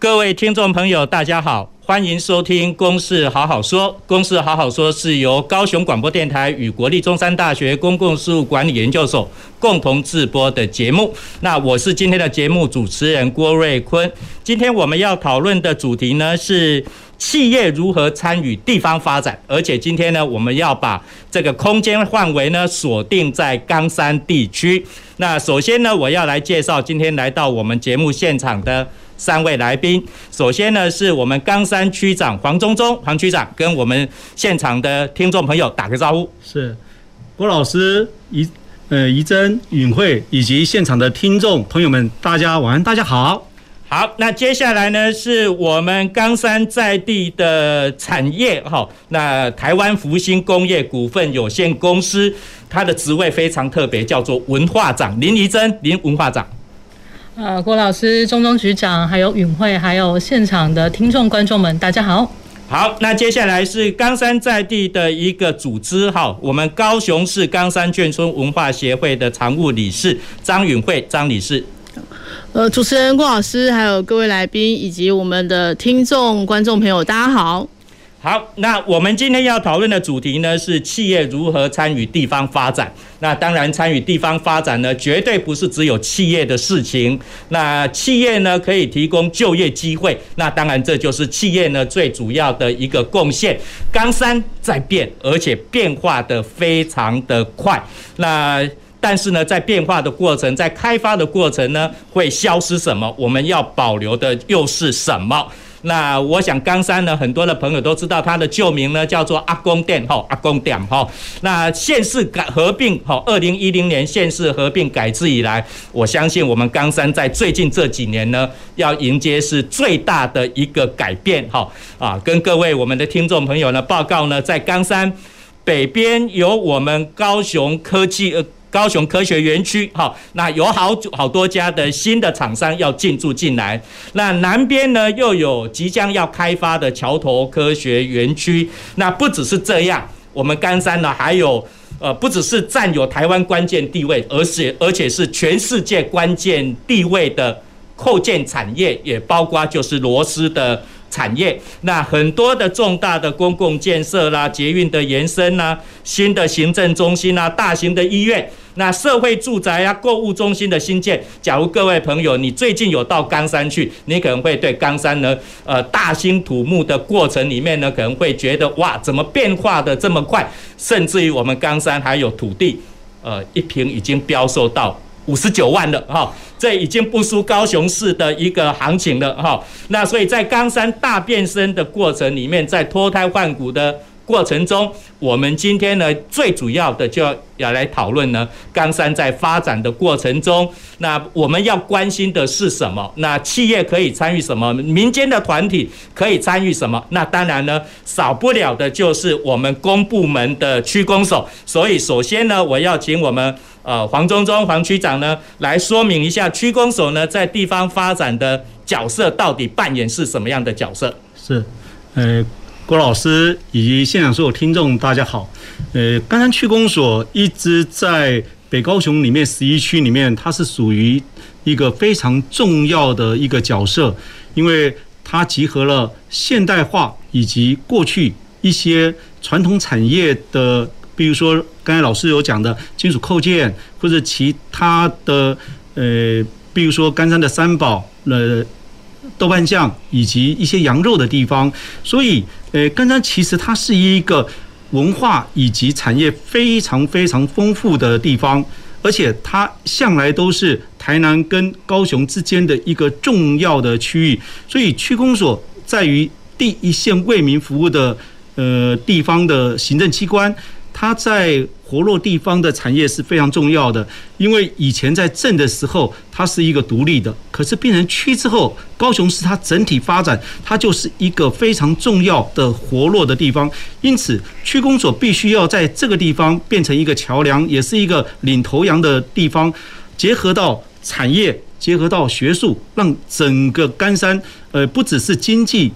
各位听众朋友，大家好，欢迎收听《公事好好说》。《公事好好说》是由高雄广播电台与国立中山大学公共事务管理研究所共同制播的节目。那我是今天的节目主持人郭瑞坤。今天我们要讨论的主题呢是企业如何参与地方发展，而且今天呢我们要把这个空间范围呢锁定在冈山地区。那首先呢，我要来介绍今天来到我们节目现场的。三位来宾，首先呢是我们冈山区长黄忠忠，黄区长跟我们现场的听众朋友打个招呼。是郭老师、宜呃宜珍、允慧以及现场的听众朋友们，大家晚安，大家好。好，那接下来呢是我们冈山在地的产业哈，那台湾福星工业股份有限公司，它的职位非常特别，叫做文化长林宜珍林文化长。呃，郭老师、中中局长，还有允慧，还有现场的听众观众们，大家好。好，那接下来是冈山在地的一个组织，哈，我们高雄市冈山眷村文化协会的常务理事张允慧张理事。呃，主持人郭老师，还有各位来宾以及我们的听众观众朋友，大家好。好，那我们今天要讨论的主题呢，是企业如何参与地方发展。那当然，参与地方发展呢，绝对不是只有企业的事情。那企业呢，可以提供就业机会。那当然，这就是企业呢最主要的一个贡献。冈山在变，而且变化得非常的快。那但是呢，在变化的过程，在开发的过程呢，会消失什么？我们要保留的又是什么？那我想冈山呢，很多的朋友都知道它的旧名呢叫做阿公店哈，阿公店哈。那县市改合并哈，二零一零年县市合并改制以来，我相信我们冈山在最近这几年呢，要迎接是最大的一个改变哈啊，跟各位我们的听众朋友呢报告呢，在冈山北边有我们高雄科技呃。高雄科学园区，好，那有好好多家的新的厂商要进驻进来。那南边呢，又有即将要开发的桥头科学园区。那不只是这样，我们冈山呢，还有呃，不只是占有台湾关键地位，而且而且是全世界关键地位的扣件产业，也包括就是螺丝的。产业，那很多的重大的公共建设啦，捷运的延伸啦，新的行政中心啦，大型的医院，那社会住宅啊，购物中心的新建。假如各位朋友你最近有到冈山去，你可能会对冈山呢，呃，大兴土木的过程里面呢，可能会觉得哇，怎么变化的这么快？甚至于我们冈山还有土地，呃，一坪已经标售到。五十九万了哈，这已经不输高雄市的一个行情了哈。那所以在冈山大变身的过程里面，在脱胎换骨的过程中，我们今天呢，最主要的就要来讨论呢，冈山在发展的过程中，那我们要关心的是什么？那企业可以参与什么？民间的团体可以参与什么？那当然呢，少不了的就是我们公部门的区公所。所以首先呢，我要请我们呃黄忠忠黄区长呢来说明一下区公所呢在地方发展的角色到底扮演是什么样的角色？是，呃。郭老师以及现场所有听众，大家好。呃，冈山区公所一直在北高雄里面十一区里面，它是属于一个非常重要的一个角色，因为它集合了现代化以及过去一些传统产业的，比如说刚才老师有讲的金属扣件，或者其他的，呃，比如说冈山的三宝，呃。豆瓣酱以及一些羊肉的地方，所以，呃，刚刚其实它是一个文化以及产业非常非常丰富的地方，而且它向来都是台南跟高雄之间的一个重要的区域，所以区公所在于第一线为民服务的呃地方的行政机关，它在活络地方的产业是非常重要的。因为以前在镇的时候，它是一个独立的，可是变成区之后，高雄市它整体发展，它就是一个非常重要的活络的地方。因此，区公所必须要在这个地方变成一个桥梁，也是一个领头羊的地方，结合到产业，结合到学术，让整个甘山，呃，不只是经济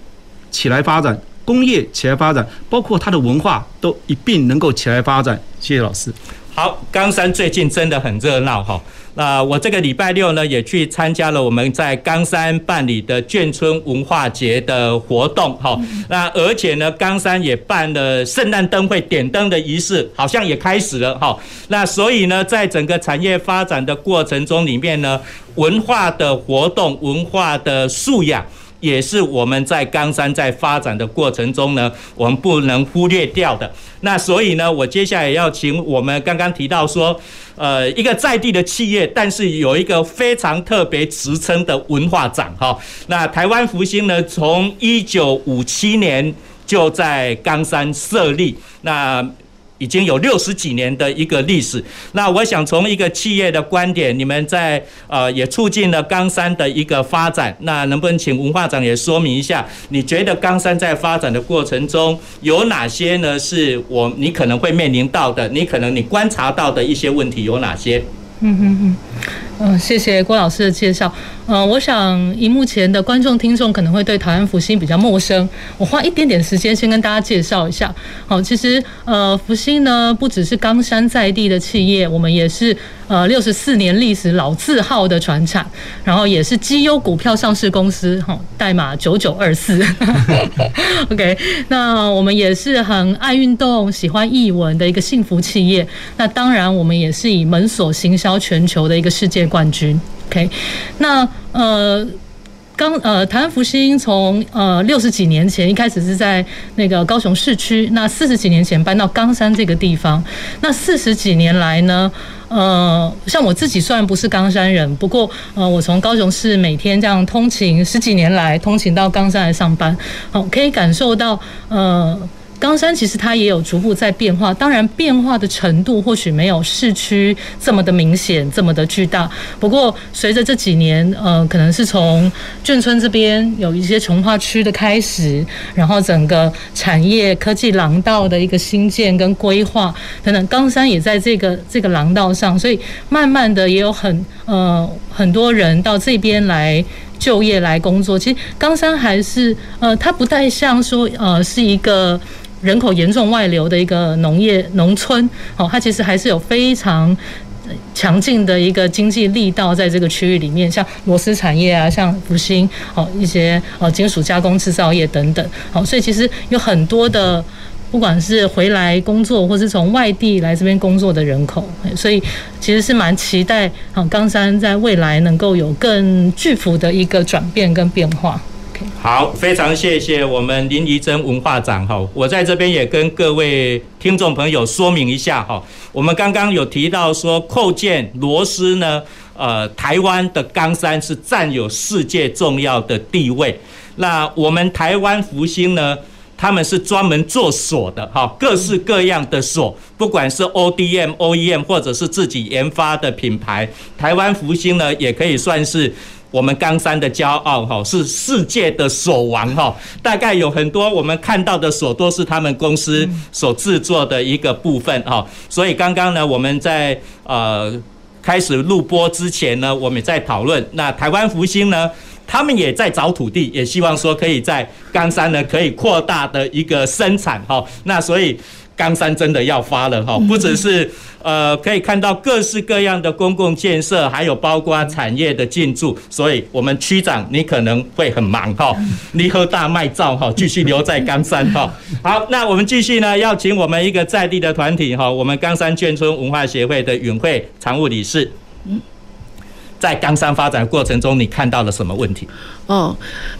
起来发展。工业起来发展，包括它的文化都一并能够起来发展。谢谢老师。好，冈山最近真的很热闹哈。那我这个礼拜六呢，也去参加了我们在冈山办理的眷村文化节的活动哈。那而且呢，冈山也办了圣诞灯会点灯的仪式，好像也开始了哈。那所以呢，在整个产业发展的过程中里面呢，文化的活动、文化的素养。也是我们在冈山在发展的过程中呢，我们不能忽略掉的。那所以呢，我接下来要请我们刚刚提到说，呃，一个在地的企业，但是有一个非常特别职称的文化长哈。那台湾福星呢，从一九五七年就在冈山设立。那已经有六十几年的一个历史。那我想从一个企业的观点，你们在呃也促进了冈山的一个发展。那能不能请文化长也说明一下，你觉得冈山在发展的过程中有哪些呢？是我你可能会面临到的，你可能你观察到的一些问题有哪些？嗯嗯嗯，嗯，谢谢郭老师的介绍。呃，我想，荧幕前的观众、听众可能会对台湾福星比较陌生。我花一点点时间，先跟大家介绍一下。好，其实，呃，福星呢，不只是冈山在地的企业，我们也是呃六十四年历史老字号的传产，然后也是绩优股票上市公司，哈，代码九九二四。OK，那我们也是很爱运动、喜欢艺文的一个幸福企业。那当然，我们也是以门锁行销全球的一个世界冠军。OK，那呃，刚呃，台湾福星从呃六十几年前一开始是在那个高雄市区，那四十几年前搬到冈山这个地方，那四十几年来呢，呃，像我自己虽然不是冈山人，不过呃，我从高雄市每天这样通勤十几年来，通勤到冈山来上班，好，可以感受到呃。冈山其实它也有逐步在变化，当然变化的程度或许没有市区这么的明显，这么的巨大。不过随着这几年，呃，可能是从眷村这边有一些重划区的开始，然后整个产业科技廊道的一个新建跟规划等等，冈山也在这个这个廊道上，所以慢慢的也有很呃很多人到这边来就业来工作。其实冈山还是呃，它不太像说呃是一个。人口严重外流的一个农业农村，哦，它其实还是有非常强劲的一个经济力道在这个区域里面，像螺丝产业啊，像福星，哦，一些哦金属加工制造业等等，好，所以其实有很多的，不管是回来工作，或是从外地来这边工作的人口，所以其实是蛮期待，好，冈山在未来能够有更巨幅的一个转变跟变化。好，非常谢谢我们林怡珍文化长哈，我在这边也跟各位听众朋友说明一下哈，我们刚刚有提到说扣件螺丝呢，呃，台湾的冈山是占有世界重要的地位，那我们台湾福星呢，他们是专门做锁的哈，各式各样的锁，不管是 ODM、OEM 或者是自己研发的品牌，台湾福星呢也可以算是。我们冈山的骄傲哈，是世界的锁王哈，大概有很多我们看到的锁都是他们公司所制作的一个部分哈，所以刚刚呢，我们在呃开始录播之前呢，我们也在讨论，那台湾福星呢，他们也在找土地，也希望说可以在冈山呢可以扩大的一个生产哈，那所以。冈山真的要发了哈，不只是呃可以看到各式各样的公共建设，还有包括产业的进驻，所以我们区长你可能会很忙哈，你和大卖照哈，继续留在冈山哈。好，那我们继续呢，要请我们一个在地的团体哈，我们冈山眷村文化协会的允会常务理事，在冈山发展过程中，你看到了什么问题？哦，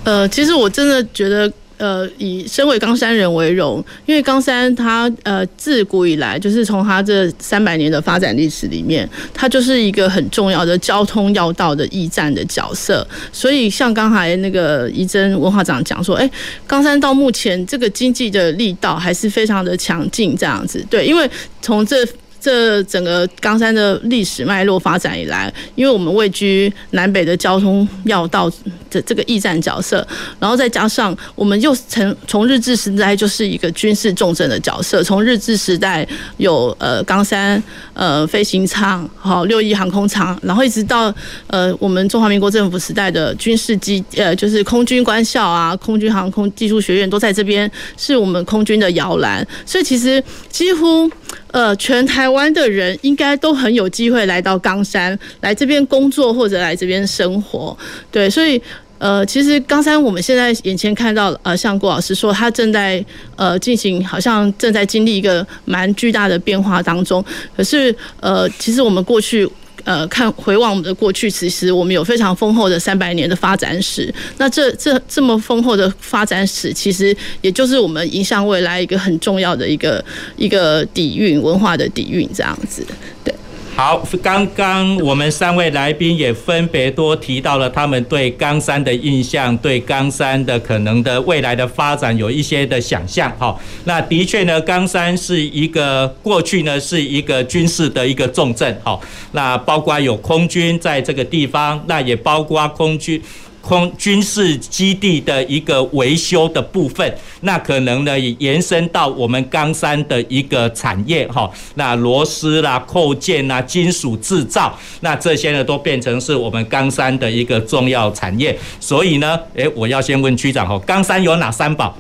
呃，其实我真的觉得。呃，以身为冈山人为荣，因为冈山它呃自古以来就是从它这三百年的发展历史里面，它就是一个很重要的交通要道的驿站的角色。所以像刚才那个怡珍文化长讲说，哎，冈山到目前这个经济的力道还是非常的强劲，这样子。对，因为从这这整个冈山的历史脉络发展以来，因为我们位居南北的交通要道的这个驿站角色，然后再加上我们又从从日治时代就是一个军事重镇的角色，从日治时代有呃冈山呃飞行场，好六一航空场，然后一直到呃我们中华民国政府时代的军事机呃就是空军官校啊，空军航空技术学院都在这边，是我们空军的摇篮，所以其实几乎。呃，全台湾的人应该都很有机会来到冈山，来这边工作或者来这边生活，对，所以呃，其实冈山我们现在眼前看到，呃，像郭老师说，他正在呃进行，好像正在经历一个蛮巨大的变化当中，可是呃，其实我们过去。呃，看回望我们的过去，其实我们有非常丰厚的三百年的发展史。那这这这么丰厚的发展史，其实也就是我们影响未来一个很重要的一个一个底蕴，文化的底蕴这样子，对。好，刚刚我们三位来宾也分别多提到了他们对冈山的印象，对冈山的可能的未来的发展有一些的想象。哈，那的确呢，冈山是一个过去呢是一个军事的一个重镇。哈，那包括有空军在这个地方，那也包括空军。空军事基地的一个维修的部分，那可能呢也延伸到我们冈山的一个产业哈，那螺丝啦、扣件啦、金属制造，那这些呢都变成是我们冈山的一个重要产业。所以呢，诶，我要先问区长哈，冈山有哪三宝？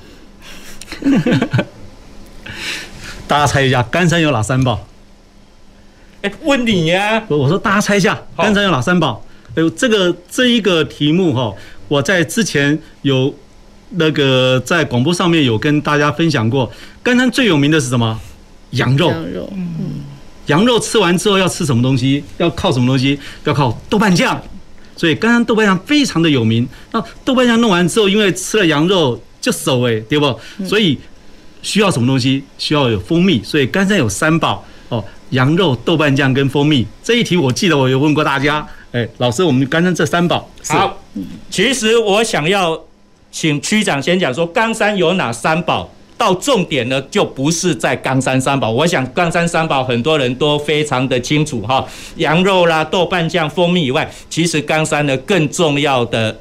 大家猜一下，冈山有哪三宝？诶，问你呀、啊，我说大家猜一下，冈山有哪三宝？哎呦，这个这一个题目哈，我在之前有那个在广播上面有跟大家分享过。甘山最有名的是什么？羊肉。羊肉，嗯。羊肉吃完之后要吃什么东西？要靠什么东西？要靠豆瓣酱。所以甘山豆瓣酱非常的有名。那豆瓣酱弄完之后，因为吃了羊肉就熟哎，对不？所以需要什么东西？需要有蜂蜜。所以甘山有三宝哦：羊肉、豆瓣酱跟蜂蜜。这一题我记得我有问过大家。哎，老师，我们刚刚这三宝好。其实我想要请区长先讲说，冈山有哪三宝？到重点呢，就不是在冈山三宝。我想冈山三宝很多人都非常的清楚哈，羊肉啦、豆瓣酱、蜂蜜以外，其实冈山呢更重要的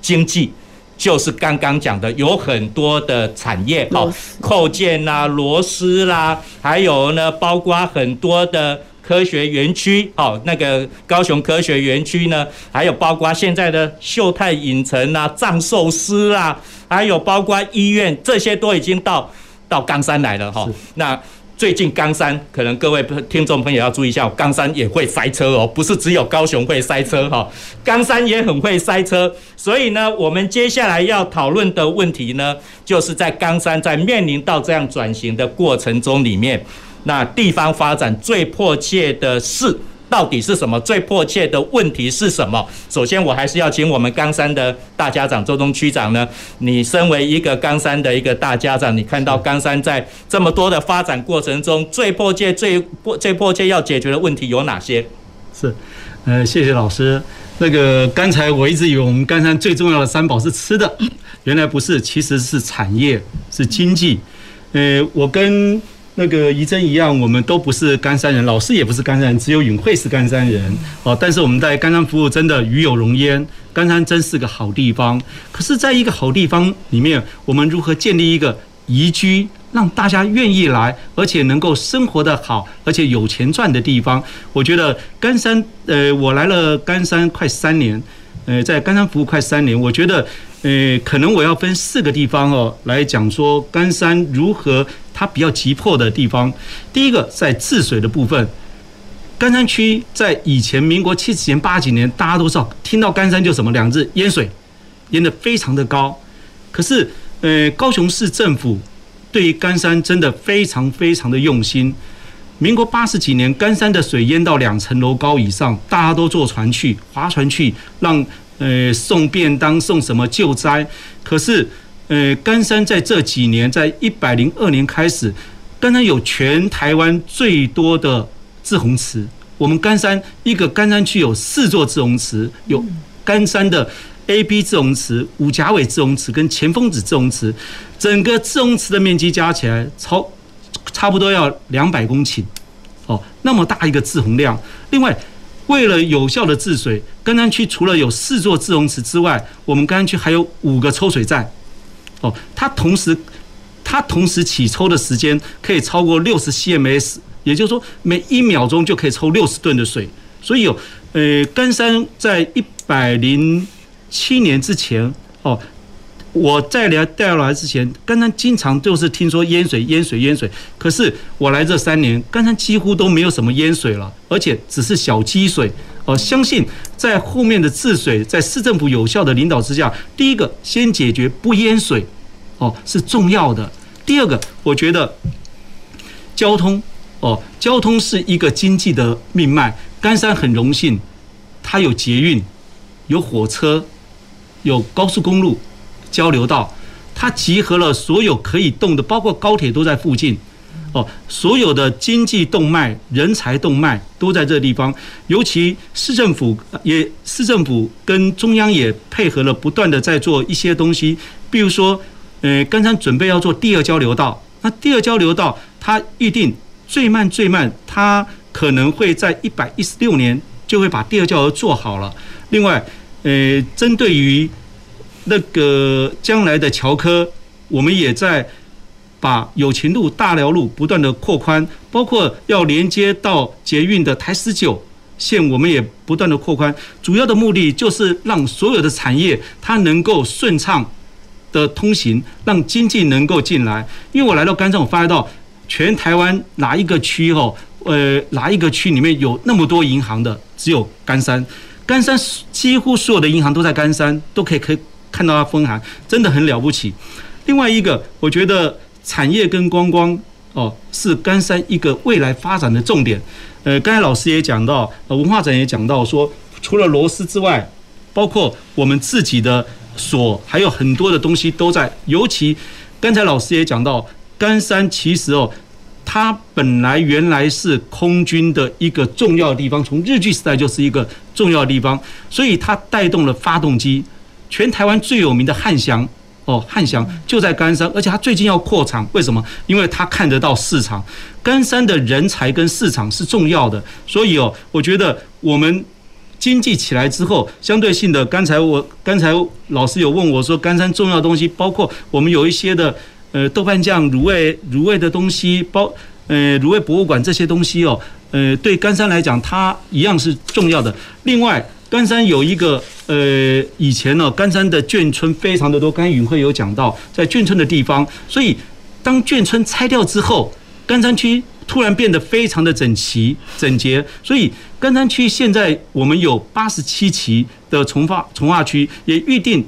经济就是刚刚讲的，有很多的产业哦，扣件啦、螺丝啦，还有呢，包括很多的。科学园区，哦，那个高雄科学园区呢，还有包括现在的秀泰影城啊、藏寿司啊，还有包括医院，这些都已经到到冈山来了哈。那最近冈山，可能各位听众朋友要注意一下，冈山也会塞车哦，不是只有高雄会塞车哈，冈山也很会塞车。所以呢，我们接下来要讨论的问题呢，就是在冈山在面临到这样转型的过程中里面。那地方发展最迫切的事到底是什么？最迫切的问题是什么？首先，我还是要请我们冈山的大家长周东区长呢。你身为一个冈山的一个大家长，你看到冈山在这么多的发展过程中，最迫切、最迫、最迫切要解决的问题有哪些？是，呃，谢谢老师。那个刚才我一直以为我们冈山最重要的三宝是吃的，原来不是，其实是产业，是经济。呃，我跟那个仪珍一样，我们都不是甘山人，老师也不是甘山人，只有允慧是甘山人哦。但是我们在甘山服务真的与有荣焉，甘山真是个好地方。可是，在一个好地方里面，我们如何建立一个宜居，让大家愿意来，而且能够生活得好，而且有钱赚的地方？我觉得甘山，呃，我来了甘山快三年，呃，在甘山服务快三年，我觉得。呃，可能我要分四个地方哦来讲说干山如何它比较急迫的地方。第一个在治水的部分，干山区在以前民国七十年八几年，大家都知道，听到干山就什么两字淹水，淹得非常的高。可是呃，高雄市政府对于干山真的非常非常的用心。民国八十几年，干山的水淹到两层楼高以上，大家都坐船去划船去让。呃，送便当，送什么救灾？可是，呃，甘山在这几年，在一百零二年开始，甘山有全台湾最多的滞洪池。我们甘山一个甘山区有四座滞洪池，有甘山的 A、B 滞洪池、五甲尾滞洪池跟前峰子滞洪池，整个滞洪池的面积加起来超差不多要两百公顷。哦，那么大一个滞洪量。另外，为了有效的治水，甘山区除了有四座自洪池之外，我们甘山区还有五个抽水站。哦，它同时它同时起抽的时间可以超过六十 CMS，也就是说每一秒钟就可以抽六十吨的水。所以有呃，甘山在一百零七年之前哦。我在来带来之前，甘山经常就是听说淹水、淹水、淹水。可是我来这三年，甘山几乎都没有什么淹水了，而且只是小积水。哦，相信在后面的治水，在市政府有效的领导之下，第一个先解决不淹水，哦是重要的。第二个，我觉得交通，哦，交通是一个经济的命脉。甘山很荣幸，它有捷运，有火车，有高速公路。交流道，它集合了所有可以动的，包括高铁都在附近，哦，所有的经济动脉、人才动脉都在这个地方。尤其市政府也，市政府跟中央也配合了，不断的在做一些东西。比如说，呃，刚才准备要做第二交流道，那第二交流道它预定最慢最慢，它可能会在一百一十六年就会把第二交流做好了。另外，呃，针对于那个将来的桥科，我们也在把友情路、大寮路不断的扩宽，包括要连接到捷运的台十九线，我们也不断的扩宽。主要的目的就是让所有的产业它能够顺畅的通行，让经济能够进来。因为我来到甘山，我发现到全台湾哪一个区哦，呃，哪一个区里面有那么多银行的，只有甘山。甘山几乎所有的银行都在甘山，都可以可以。看到它分行真的很了不起。另外一个，我觉得产业跟观光哦是甘山一个未来发展的重点。呃，刚才老师也讲到，呃，文化展也讲到说，除了螺丝之外，包括我们自己的锁，还有很多的东西都在。尤其刚才老师也讲到，甘山其实哦，它本来原来是空军的一个重要地方，从日据时代就是一个重要地方，所以它带动了发动机。全台湾最有名的汉翔哦，汉翔就在甘山，而且他最近要扩厂，为什么？因为他看得到市场，甘山的人才跟市场是重要的，所以哦，我觉得我们经济起来之后，相对性的，刚才我刚才老师有问我说，甘山重要的东西包括我们有一些的呃豆瓣酱、卤味、卤味的东西，包呃卤味博物馆这些东西哦，呃对甘山来讲，它一样是重要的。另外。甘山有一个呃，以前呢，甘山的眷村非常的多。刚才允慧有讲到，在眷村的地方，所以当眷村拆掉之后，甘山区突然变得非常的整齐整洁。所以甘山区现在我们有八十七期的从化从化区，也预定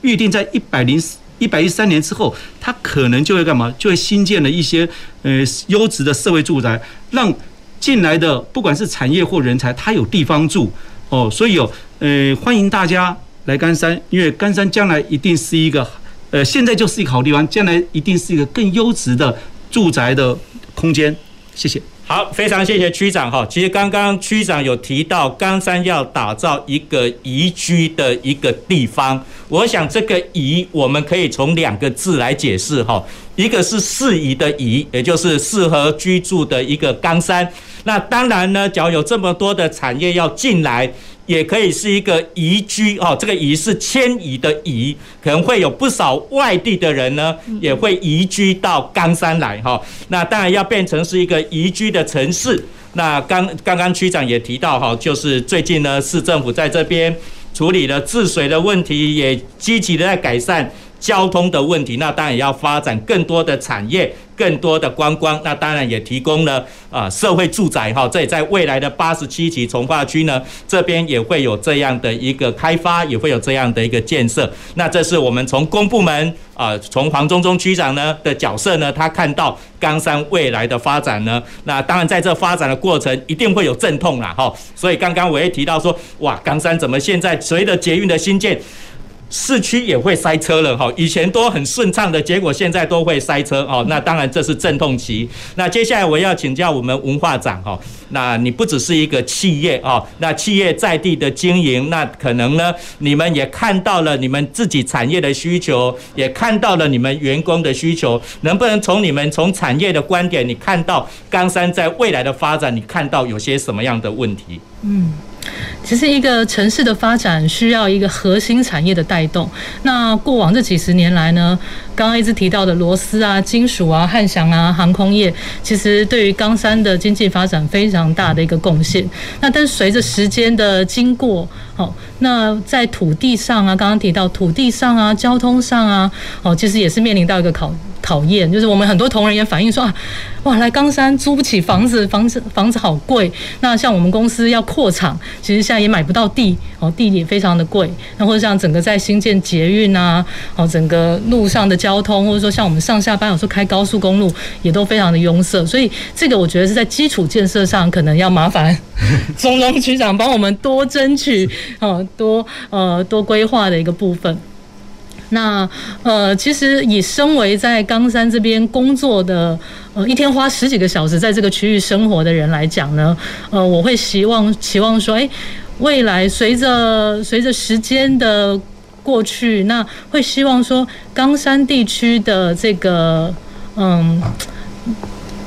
预定在一百零四一百一十三年之后，它可能就会干嘛？就会新建了一些呃优质的社会住宅，让进来的不管是产业或人才，他有地方住。哦，所以哦呃，欢迎大家来甘山，因为甘山将来一定是一个，呃，现在就是一个好地方，将来一定是一个更优质的住宅的空间。谢谢。好，非常谢谢区长哈。其实刚刚区长有提到，冈山要打造一个宜居的一个地方，我想这个宜我们可以从两个字来解释哈，一个是适宜的宜，也就是适合居住的一个冈山。那当然呢，只要有这么多的产业要进来，也可以是一个宜居哦。这个宜是迁移的移，可能会有不少外地的人呢，也会移居到冈山来哈。那当然要变成是一个宜居的城市。那刚刚刚区长也提到哈，就是最近呢，市政府在这边处理了治水的问题，也积极的在改善交通的问题。那当然也要发展更多的产业。更多的观光，那当然也提供了啊社会住宅哈，这也在未来的八十七期从化区呢，这边也会有这样的一个开发，也会有这样的一个建设。那这是我们从公部门啊，从黄忠忠区长呢的角色呢，他看到冈山未来的发展呢，那当然在这发展的过程一定会有阵痛啦哈。所以刚刚我也提到说，哇，冈山怎么现在随着捷运的新建？市区也会塞车了哈，以前都很顺畅的，结果现在都会塞车哦。那当然这是阵痛期。那接下来我要请教我们文化长哈，那你不只是一个企业哦，那企业在地的经营，那可能呢，你们也看到了你们自己产业的需求，也看到了你们员工的需求，能不能从你们从产业的观点，你看到冈山在未来的发展，你看到有些什么样的问题？嗯。其实一个城市的发展需要一个核心产业的带动。那过往这几十年来呢，刚刚一直提到的螺丝啊、金属啊、汉翔啊、航空业，其实对于冈山的经济发展非常大的一个贡献。那但随着时间的经过，好，那在土地上啊，刚刚提到土地上啊、交通上啊，哦，其实也是面临到一个考考验，就是我们很多同仁也反映说啊，哇，来冈山租不起房子，房子房子好贵。那像我们公司要扩厂，其实现在也买不到地，哦，地也非常的贵。那或者像整个在新建捷运啊，哦，整个路上的交通，或者说像我们上下班有时候开高速公路也都非常的拥塞。所以这个我觉得是在基础建设上可能要麻烦钟荣局长帮我们多争取，哦，多呃多规划的一个部分。那呃，其实以身为在冈山这边工作的，呃，一天花十几个小时在这个区域生活的人来讲呢，呃，我会希望期望说，哎，未来随着随着时间的过去，那会希望说冈山地区的这个嗯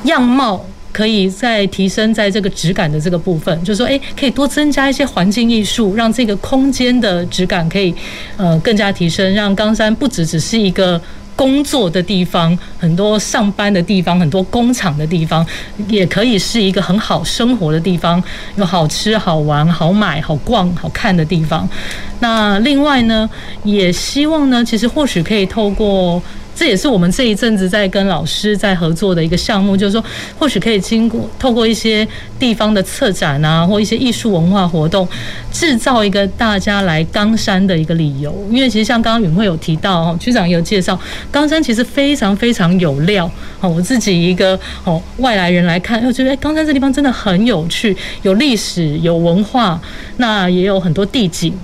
样貌。可以再提升在这个质感的这个部分，就是说，诶，可以多增加一些环境艺术，让这个空间的质感可以呃更加提升，让冈山不只只是一个工作的地方，很多上班的地方，很多工厂的地方，也可以是一个很好生活的地方，有好吃、好玩、好买、好逛、好看的地方。那另外呢，也希望呢，其实或许可以透过。这也是我们这一阵子在跟老师在合作的一个项目，就是说，或许可以经过透过一些地方的策展啊，或一些艺术文化活动，制造一个大家来冈山的一个理由。因为其实像刚刚允慧有提到哦，局长也有介绍，冈山其实非常非常有料哦。我自己一个哦外来人来看，我觉得哎，冈山这地方真的很有趣，有历史，有文化，那也有很多地景，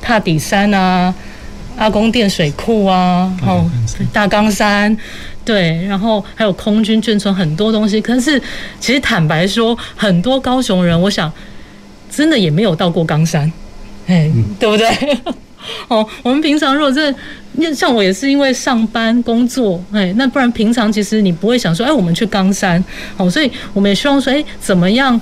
踏底山啊。阿公店水库啊，哦，大冈山，对，然后还有空军眷村，很多东西。可是，其实坦白说，很多高雄人，我想真的也没有到过冈山，哎，对不对？哦，我们平常如果是像我也是因为上班工作，哎，那不然平常其实你不会想说，哎，我们去冈山，哦，所以我们也希望说，哎，怎么样？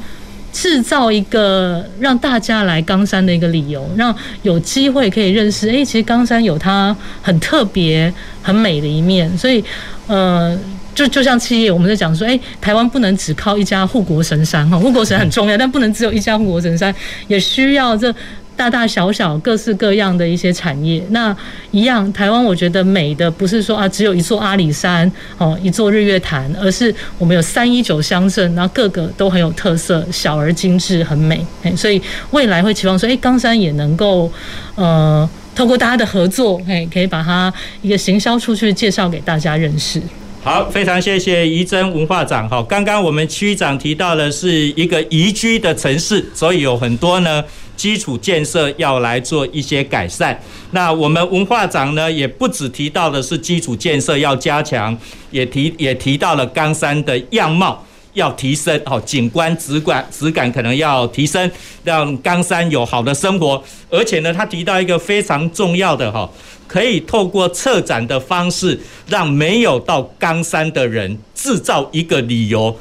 制造一个让大家来冈山的一个理由，让有机会可以认识。哎，其实冈山有它很特别、很美的一面。所以，呃，就就像企业，我们在讲说，哎，台湾不能只靠一家护国神山哈，护国神很重要，但不能只有一家护国神山，也需要这。大大小小、各式各样的一些产业，那一样，台湾我觉得美的不是说啊，只有一座阿里山哦，一座日月潭，而是我们有三一九乡镇，然后各个都很有特色，小而精致，很美。所以未来会期望说，哎，冈山也能够呃，透过大家的合作，哎，可以把它一个行销出去，介绍给大家认识。好，非常谢谢怡珍文化长。哈，刚刚我们区长提到的是一个宜居的城市，所以有很多呢。基础建设要来做一些改善，那我们文化长呢，也不只提到的是基础建设要加强，也提也提到了冈山的样貌要提升，哦，景观质感质感可能要提升，让冈山有好的生活。而且呢，他提到一个非常重要的哈，可以透过策展的方式，让没有到冈山的人制造一个理由，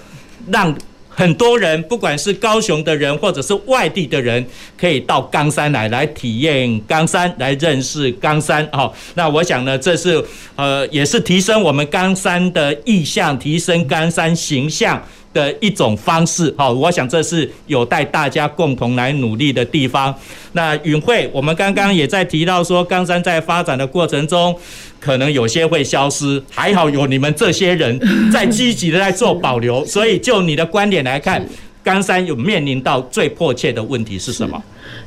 让。很多人，不管是高雄的人，或者是外地的人，可以到冈山来，来体验冈山，来认识冈山。哦，那我想呢，这是呃，也是提升我们冈山的意象，提升冈山形象的一种方式。好，我想这是有待大家共同来努力的地方。那允慧，我们刚刚也在提到说，冈山在发展的过程中。可能有些会消失，还好有你们这些人 在积极的在做保留，所以就你的观点来看，冈山有面临到最迫切的问题是什么？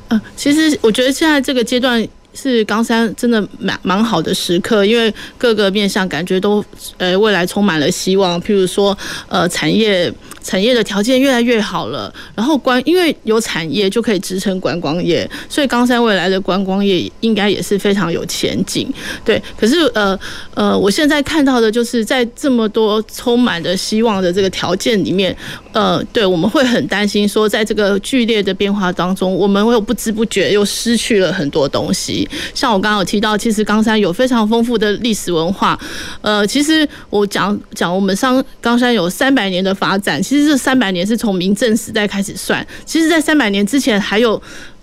呃，其实我觉得现在这个阶段。是冈山真的蛮蛮好的时刻，因为各个面向感觉都呃未来充满了希望。譬如说呃产业产业的条件越来越好了，然后观因为有产业就可以支撑观光业，所以冈山未来的观光业应该也是非常有前景。对，可是呃呃，我现在看到的就是在这么多充满的希望的这个条件里面，呃，对，我们会很担心说，在这个剧烈的变化当中，我们会不知不觉又失去了很多东西。像我刚刚有提到，其实冈山有非常丰富的历史文化，呃，其实我讲讲我们上冈山有三百年的发展。其实这三百年是从明郑时代开始算，其实，在三百年之前还有，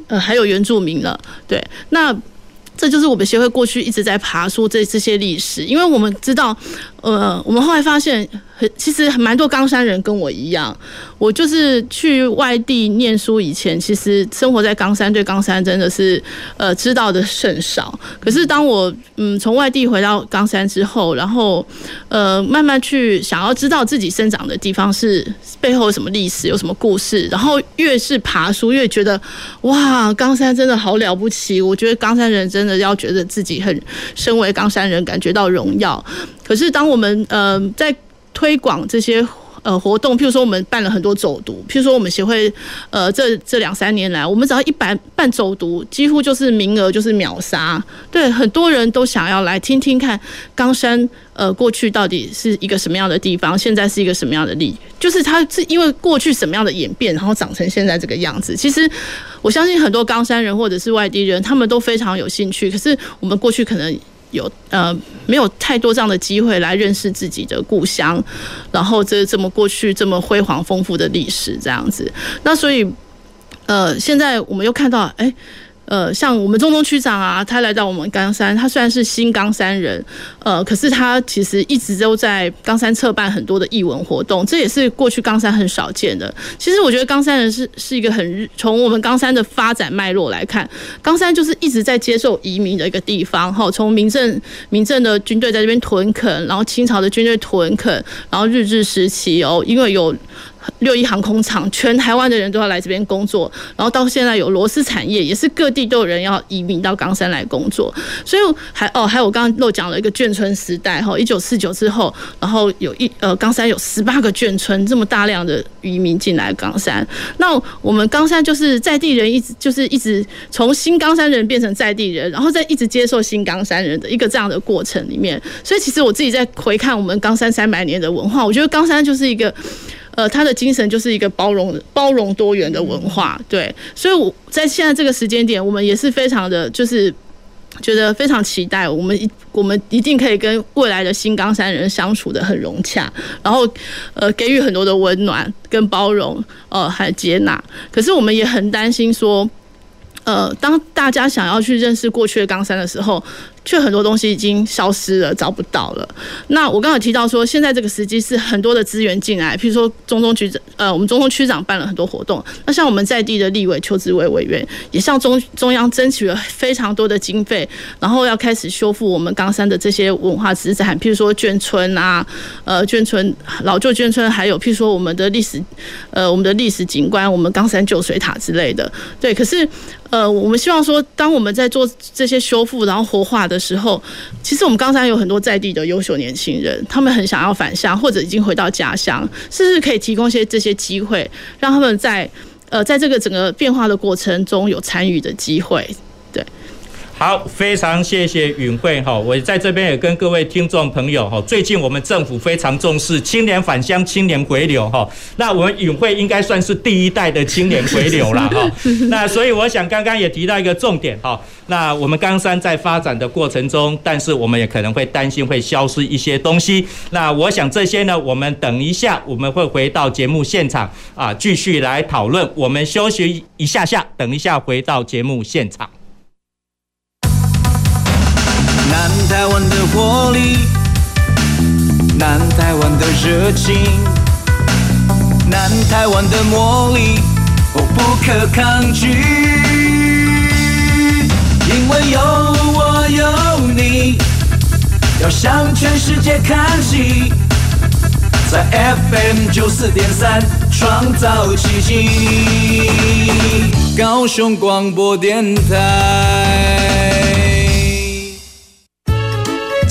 呃，还有原住民了，对，那这就是我们协会过去一直在爬说这这些历史，因为我们知道，呃，我们后来发现。其实蛮多冈山人跟我一样，我就是去外地念书以前，其实生活在冈山，对冈山真的是呃知道的甚少。可是当我嗯从外地回到冈山之后，然后呃慢慢去想要知道自己生长的地方是背后有什么历史，有什么故事，然后越是爬书，越觉得哇，冈山真的好了不起。我觉得冈山人真的要觉得自己很身为冈山人感觉到荣耀。可是当我我们呃在推广这些呃活动，譬如说我们办了很多走读，譬如说我们协会呃这这两三年来，我们只要一办办走读，几乎就是名额就是秒杀。对，很多人都想要来听听看冈山呃过去到底是一个什么样的地方，现在是一个什么样的地，就是它是因为过去什么样的演变，然后长成现在这个样子。其实我相信很多冈山人或者是外地人，他们都非常有兴趣。可是我们过去可能。有呃没有太多这样的机会来认识自己的故乡，然后这这么过去这么辉煌丰富的历史这样子，那所以呃现在我们又看到哎。呃，像我们中东区长啊，他来到我们冈山，他虽然是新冈山人，呃，可是他其实一直都在冈山策办很多的艺文活动，这也是过去冈山很少见的。其实我觉得冈山人是是一个很从我们冈山的发展脉络来看，冈山就是一直在接受移民的一个地方。哈，从民政民政的军队在这边屯垦，然后清朝的军队屯垦，然后日治时期哦，因为有。六一航空厂，全台湾的人都要来这边工作，然后到现在有螺丝产业，也是各地都有人要移民到冈山来工作，所以还哦还有我刚刚漏讲了一个眷村时代哈，一九四九之后，然后有一呃冈山有十八个眷村，这么大量的移民进来冈山，那我们冈山就是在地人一直就是一直从新冈山人变成在地人，然后再一直接受新冈山人的一个这样的过程里面，所以其实我自己在回看我们冈山三百年的文化，我觉得冈山就是一个。呃，他的精神就是一个包容、包容多元的文化，对，所以我在现在这个时间点，我们也是非常的，就是觉得非常期待，我们一我们一定可以跟未来的新冈山人相处得很融洽，然后呃，给予很多的温暖跟包容，呃，还接纳。可是我们也很担心说，呃，当大家想要去认识过去的冈山的时候。却很多东西已经消失了，找不到了。那我刚才提到说，现在这个时机是很多的资源进来，譬如说中东局长，呃，我们中东区长办了很多活动。那像我们在地的立委邱志伟委员，也向中中央争取了非常多的经费，然后要开始修复我们冈山的这些文化资产，譬如说眷村啊，呃，眷村老旧眷村，还有譬如说我们的历史，呃，我们的历史景观，我们冈山旧水塔之类的。对，可是。呃，我们希望说，当我们在做这些修复，然后活化的的时候，其实我们刚才有很多在地的优秀年轻人，他们很想要返乡，或者已经回到家乡，是不是可以提供一些这些机会，让他们在呃，在这个整个变化的过程中有参与的机会？好，非常谢谢允慧哈，我在这边也跟各位听众朋友哈，最近我们政府非常重视青年返乡、青年回流哈，那我们允慧应该算是第一代的青年回流了哈，那所以我想刚刚也提到一个重点哈，那我们冈山在发展的过程中，但是我们也可能会担心会消失一些东西，那我想这些呢，我们等一下我们会回到节目现场啊，继续来讨论，我们休息一下下，等一下回到节目现场。南台湾的活力，南台湾的热情，南台湾的魔力，我不可抗拒。因为有我有你，要向全世界看齐，在 FM 九四点三创造奇迹。高雄广播电台。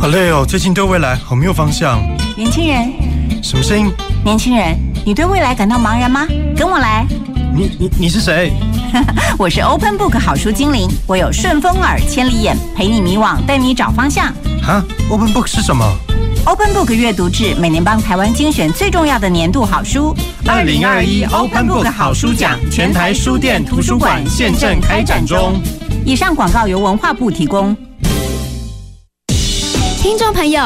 好累哦，最近对未来好没有方向。年轻人，什么声音？年轻人，你对未来感到茫然吗？跟我来。你你你是谁？我是 Open Book 好书精灵，我有顺风耳、千里眼，陪你迷惘，带你找方向。哈，Open Book 是什么？Open Book 阅读志每年帮台湾精选最重要的年度好书。二零二一 Open Book 好书奖全台书店图书馆现正开展中。以上广告由文化部提供。听众朋友，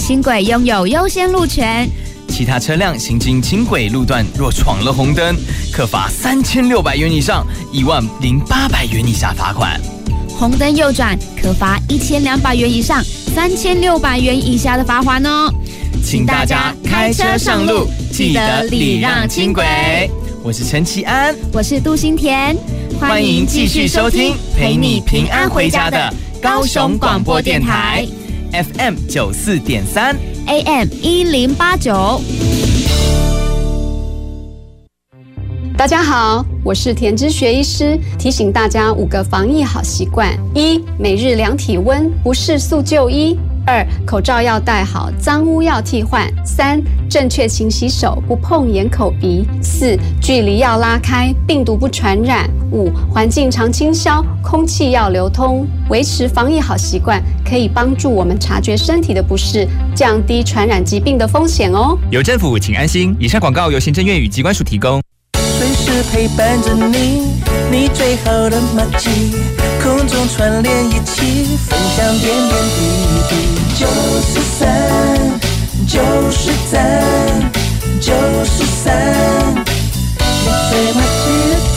轻轨拥有优先路权。其他车辆行经轻轨路段，若闯了红灯，可罚三千六百元以上一万零八百元以下罚款；红灯右转，可罚一千两百元以上三千六百元以下的罚款哦。请大家开车上路，记得礼让轻轨。我是陈其安，我是杜新田，欢迎继续收听陪你平安回家的高雄广播电台 FM 九四点三。AM 一零八九，大家好，我是田之学医师，提醒大家五个防疫好习惯：一、每日量体温，不适速就医；二、口罩要戴好，脏污要替换；三、正确勤洗手，不碰眼、口、鼻；四、距离要拉开，病毒不传染；五、环境常清消，空气要流通。维持防疫好习惯，可以帮助我们察觉身体的不适，降低传染疾病的风险哦。有政府，请安心。以上广告由行政院与机关署提供。随时陪伴着你，你最好的默契，空中串联一起，分享点点滴滴。九十三，九十三，九十三，你最默契的电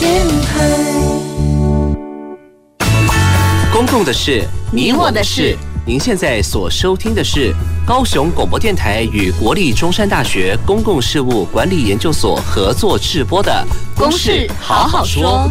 公共的事，你我的事。您现在所收听的是高雄广播电台与国立中山大学公共事务管理研究所合作制播的《公事好好说》。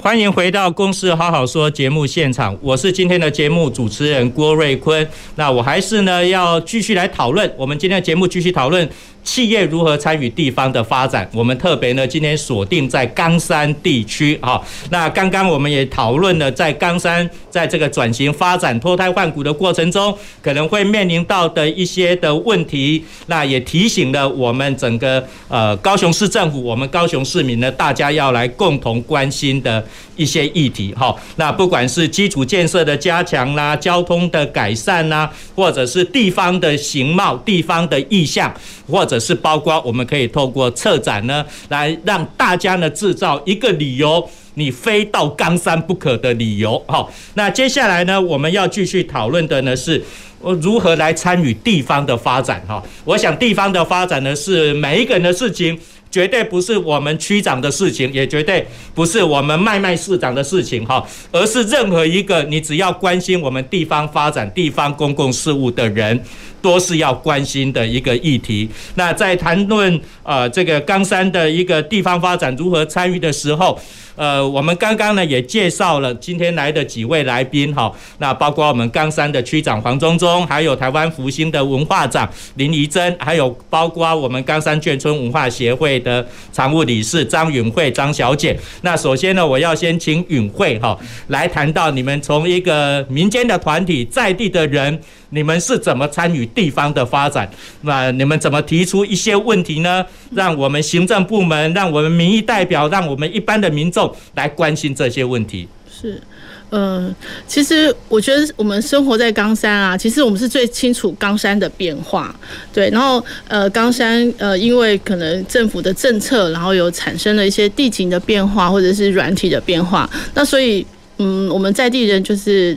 欢迎回到《公事好好说》节目现场，我是今天的节目主持人郭瑞坤。那我还是呢要继续来讨论，我们今天的节目继续讨论。企业如何参与地方的发展？我们特别呢，今天锁定在冈山地区啊。那刚刚我们也讨论了，在冈山在这个转型发展、脱胎换骨的过程中，可能会面临到的一些的问题。那也提醒了我们整个呃高雄市政府，我们高雄市民呢，大家要来共同关心的一些议题哈。那不管是基础建设的加强啦、交通的改善啦，或者是地方的形貌、地方的意象，或者是包括我们可以透过策展呢，来让大家呢制造一个理由，你非到冈山不可的理由。好，那接下来呢，我们要继续讨论的呢是，我如何来参与地方的发展。哈，我想地方的发展呢是每一个人的事情。绝对不是我们区长的事情，也绝对不是我们麦麦市长的事情，哈，而是任何一个你只要关心我们地方发展、地方公共事务的人，都是要关心的一个议题。那在谈论呃这个冈山的一个地方发展如何参与的时候，呃，我们刚刚呢也介绍了今天来的几位来宾哈，那包括我们冈山的区长黄忠忠，还有台湾福星的文化长林怡珍，还有包括我们冈山眷村文化协会的常务理事张允慧张小姐。那首先呢，我要先请允慧哈来谈到你们从一个民间的团体在地的人，你们是怎么参与地方的发展？那你们怎么提出一些问题呢？让我们行政部门，让我们民意代表，让我们一般的民众。来关心这些问题是，呃，其实我觉得我们生活在冈山啊，其实我们是最清楚冈山的变化，对。然后，呃，冈山呃，因为可能政府的政策，然后有产生了一些地景的变化，或者是软体的变化，那所以，嗯，我们在地人就是，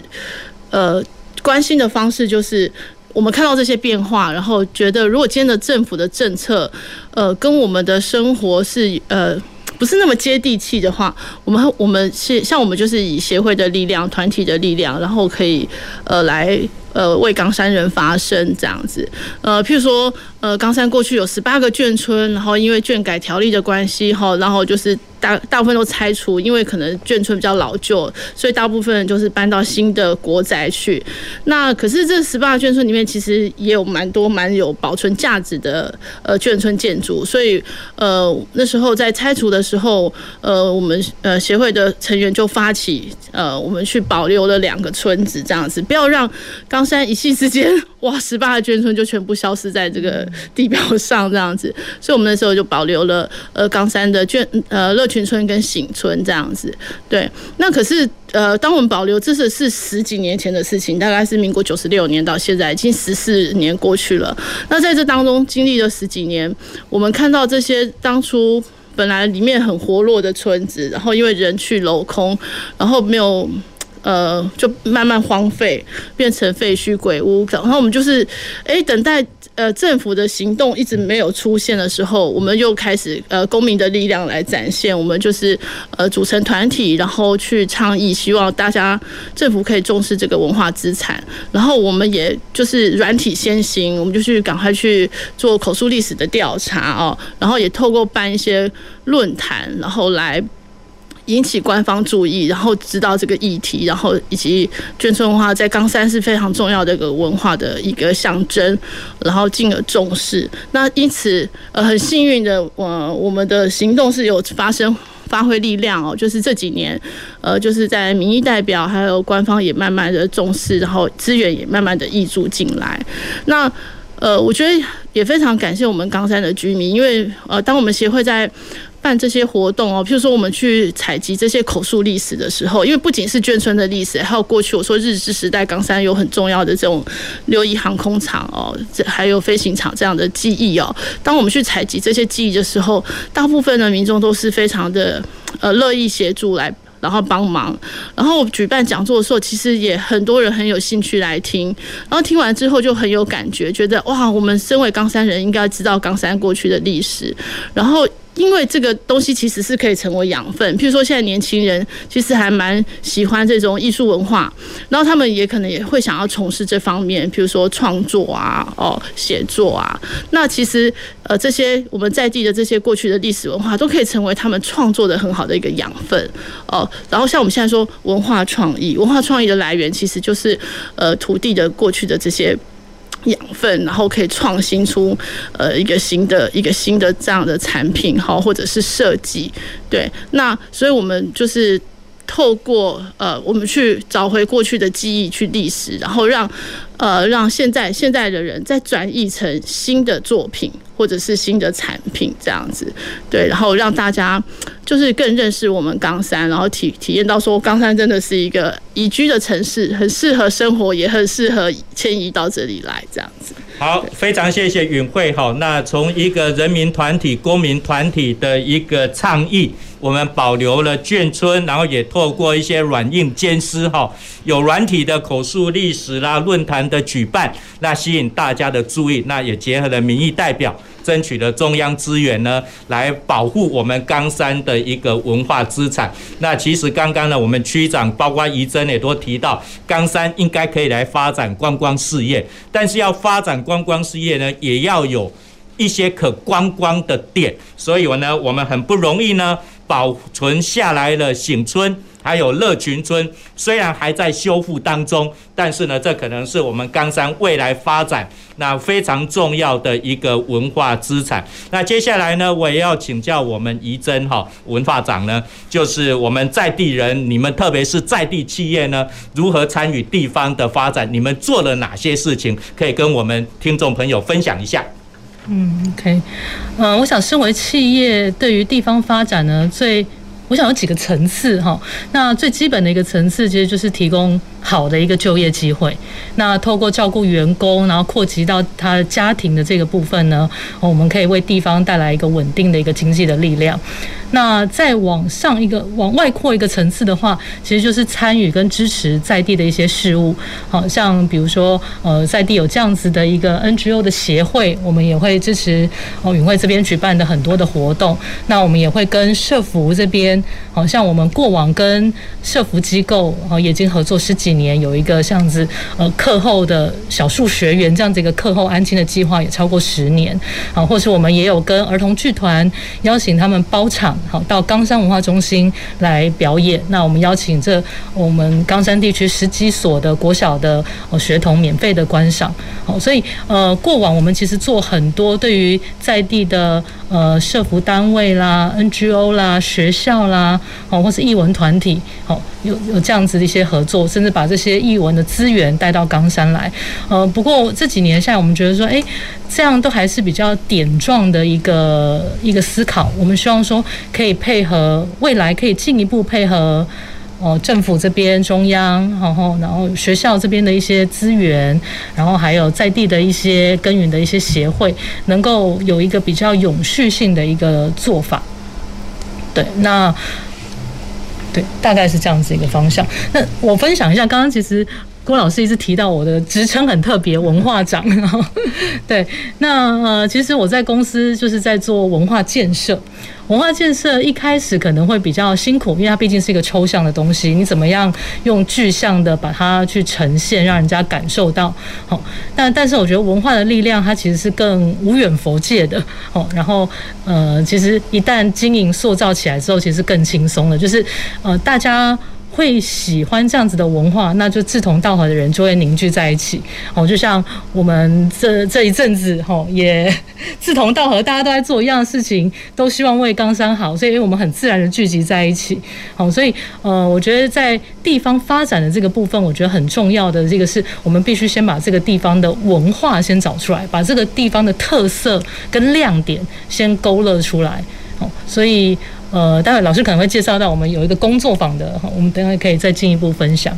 呃，关心的方式就是，我们看到这些变化，然后觉得如果今天的政府的政策，呃，跟我们的生活是呃。不是那么接地气的话，我们我们是像我们就是以协会的力量、团体的力量，然后可以呃来呃为冈山人发声这样子。呃，譬如说呃冈山过去有十八个眷村，然后因为眷改条例的关系哈，然后就是。大大部分都拆除，因为可能眷村比较老旧，所以大部分就是搬到新的国宅去。那可是这十八个眷村里面，其实也有蛮多蛮有保存价值的呃眷村建筑。所以呃那时候在拆除的时候，呃我们呃协会的成员就发起呃我们去保留了两个村子这样子，不要让冈冈山一夕之间哇十八个眷村就全部消失在这个地表上这样子。所以我们那时候就保留了呃冈山的眷呃乐群村跟醒村这样子，对，那可是呃，当我们保留，这是是十几年前的事情，大概是民国九十六年到现在，已经十四年过去了。那在这当中经历了十几年，我们看到这些当初本来里面很活络的村子，然后因为人去楼空，然后没有。呃，就慢慢荒废，变成废墟鬼屋。然后我们就是，哎、等待呃政府的行动一直没有出现的时候，我们又开始呃公民的力量来展现。我们就是呃组成团体，然后去倡议，希望大家政府可以重视这个文化资产。然后我们也就是软体先行，我们就去赶快去做口述历史的调查哦，然后也透过办一些论坛，然后来。引起官方注意，然后知道这个议题，然后以及眷村文化在冈山是非常重要的一个文化的一个象征，然后进而重视。那因此，呃，很幸运的，呃，我们的行动是有发生发挥力量哦，就是这几年，呃，就是在民意代表还有官方也慢慢的重视，然后资源也慢慢的挹注进来。那呃，我觉得也非常感谢我们冈山的居民，因为呃，当我们协会在办这些活动哦，譬如说我们去采集这些口述历史的时候，因为不仅是眷村的历史，还有过去我说日治时代冈山有很重要的这种六一航空厂哦，这还有飞行场这样的记忆哦。当我们去采集这些记忆的时候，大部分的民众都是非常的呃乐意协助来。然后帮忙，然后举办讲座的时候，其实也很多人很有兴趣来听。然后听完之后就很有感觉，觉得哇，我们身为冈山人，应该知道冈山过去的历史。然后。因为这个东西其实是可以成为养分，譬如说现在年轻人其实还蛮喜欢这种艺术文化，然后他们也可能也会想要从事这方面，譬如说创作啊、哦写作啊。那其实呃这些我们在地的这些过去的历史文化，都可以成为他们创作的很好的一个养分哦。然后像我们现在说文化创意，文化创意的来源其实就是呃土地的过去的这些。养分，然后可以创新出呃一个新的一个新的这样的产品哈，或者是设计，对，那所以我们就是透过呃我们去找回过去的记忆，去历史，然后让呃让现在现在的人再转译成新的作品。或者是新的产品这样子，对，然后让大家就是更认识我们冈山，然后体体验到说冈山真的是一个宜居的城市，很适合生活，也很适合迁移到这里来这样子。好，非常谢谢允慧哈。那从一个人民团体、公民团体的一个倡议，我们保留了眷村，然后也透过一些软硬兼施哈，有软体的口述历史啦、论坛的举办，那吸引大家的注意，那也结合了民意代表。争取了中央资源呢，来保护我们冈山的一个文化资产。那其实刚刚呢，我们区长包括仪珍也都提到，冈山应该可以来发展观光事业，但是要发展观光事业呢，也要有一些可观光的点。所以我呢，我们很不容易呢，保存下来了醒村。还有乐群村，虽然还在修复当中，但是呢，这可能是我们冈山未来发展那非常重要的一个文化资产。那接下来呢，我也要请教我们仪珍哈文化长呢，就是我们在地人，你们特别是在地企业呢，如何参与地方的发展？你们做了哪些事情？可以跟我们听众朋友分享一下。嗯，OK，嗯，我想身为企业，对于地方发展呢，最我想有几个层次哈，那最基本的一个层次其实就是提供好的一个就业机会。那透过照顾员工，然后扩及到他家庭的这个部分呢，我们可以为地方带来一个稳定的一个经济的力量。那再往上一个往外扩一个层次的话，其实就是参与跟支持在地的一些事务。好像比如说，呃，在地有这样子的一个 NGO 的协会，我们也会支持哦，允慧这边举办的很多的活动。那我们也会跟社福这边，好像我们过往跟社福机构哦，已经合作十几年，有一个这样子呃课后的小数学员这样子一个课后安亲的计划也超过十年。啊，或是我们也有跟儿童剧团邀请他们包场。好，到冈山文化中心来表演。那我们邀请这我们冈山地区十几所的国小的学童免费的观赏。好，所以呃，过往我们其实做很多对于在地的呃社福单位啦、NGO 啦、学校啦，好，或是艺文团体，好，有有这样子的一些合作，甚至把这些艺文的资源带到冈山来。呃，不过这几年下来，我们觉得说，哎，这样都还是比较点状的一个一个思考。我们希望说。可以配合未来，可以进一步配合哦，政府这边中央，然后然后学校这边的一些资源，然后还有在地的一些耕耘的一些协会，能够有一个比较永续性的一个做法。对，那对，大概是这样子一个方向。那我分享一下，刚刚其实。郭老师一直提到我的职称很特别，文化长。对，那呃，其实我在公司就是在做文化建设。文化建设一开始可能会比较辛苦，因为它毕竟是一个抽象的东西，你怎么样用具象的把它去呈现，让人家感受到。好，但但是我觉得文化的力量，它其实是更无远佛界的。哦，然后呃，其实一旦经营塑造起来之后，其实更轻松了。就是呃，大家。会喜欢这样子的文化，那就志同道合的人就会凝聚在一起。哦，就像我们这这一阵子，吼也志同道合，大家都在做一样的事情，都希望为冈山好，所以我们很自然的聚集在一起。好，所以呃，我觉得在地方发展的这个部分，我觉得很重要的这个是我们必须先把这个地方的文化先找出来，把这个地方的特色跟亮点先勾勒出来。好，所以。呃，待会老师可能会介绍到我们有一个工作坊的哈，我们等会可以再进一步分享。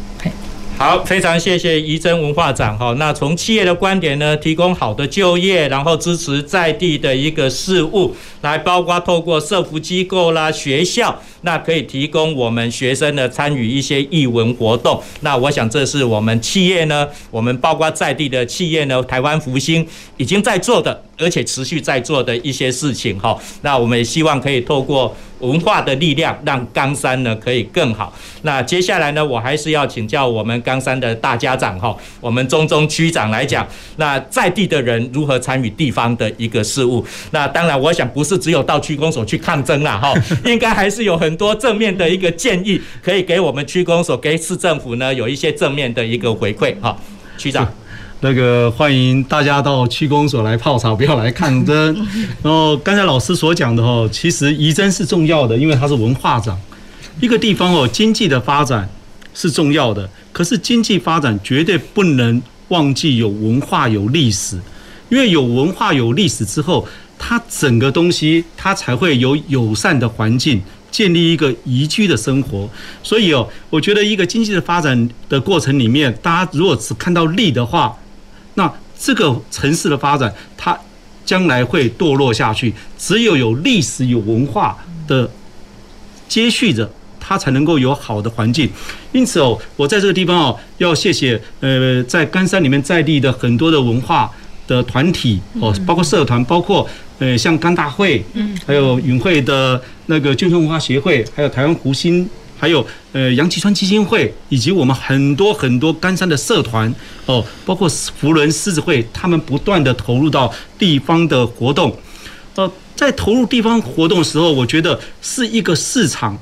好，非常谢谢怡珍文化长哈。那从企业的观点呢，提供好的就业，然后支持在地的一个事务，来包括透过社福机构啦、学校，那可以提供我们学生呢参与一些艺文活动。那我想这是我们企业呢，我们包括在地的企业呢，台湾福星已经在做的，而且持续在做的一些事情哈。那我们也希望可以透过。文化的力量让冈山呢可以更好。那接下来呢，我还是要请教我们冈山的大家长哈，我们中中区长来讲，那在地的人如何参与地方的一个事务？那当然，我想不是只有到区公所去抗争啦哈，应该还是有很多正面的一个建议，可以给我们区公所、给市政府呢有一些正面的一个回馈哈。区长。那个欢迎大家到区公所来泡茶，不要来抗争。然 后刚才老师所讲的哦，其实仪征是重要的，因为它是文化长。一个地方哦，经济的发展是重要的，可是经济发展绝对不能忘记有文化、有历史。因为有文化、有历史之后，它整个东西它才会有友善的环境，建立一个宜居的生活。所以哦，我觉得一个经济的发展的过程里面，大家如果只看到利的话，那这个城市的发展，它将来会堕落下去。只有有历史、有文化的接续着，它才能够有好的环境。因此哦，我在这个地方哦，要谢谢呃，在甘山里面在地的很多的文化的团体哦，包括社团，包括呃像甘大会，嗯，还有云会的那个眷村文化协会，还有台湾福兴。还有呃杨其川基金会，以及我们很多很多甘山的社团哦，包括福伦狮子会，他们不断的投入到地方的活动。呃，在投入地方活动的时候，我觉得是一个市场，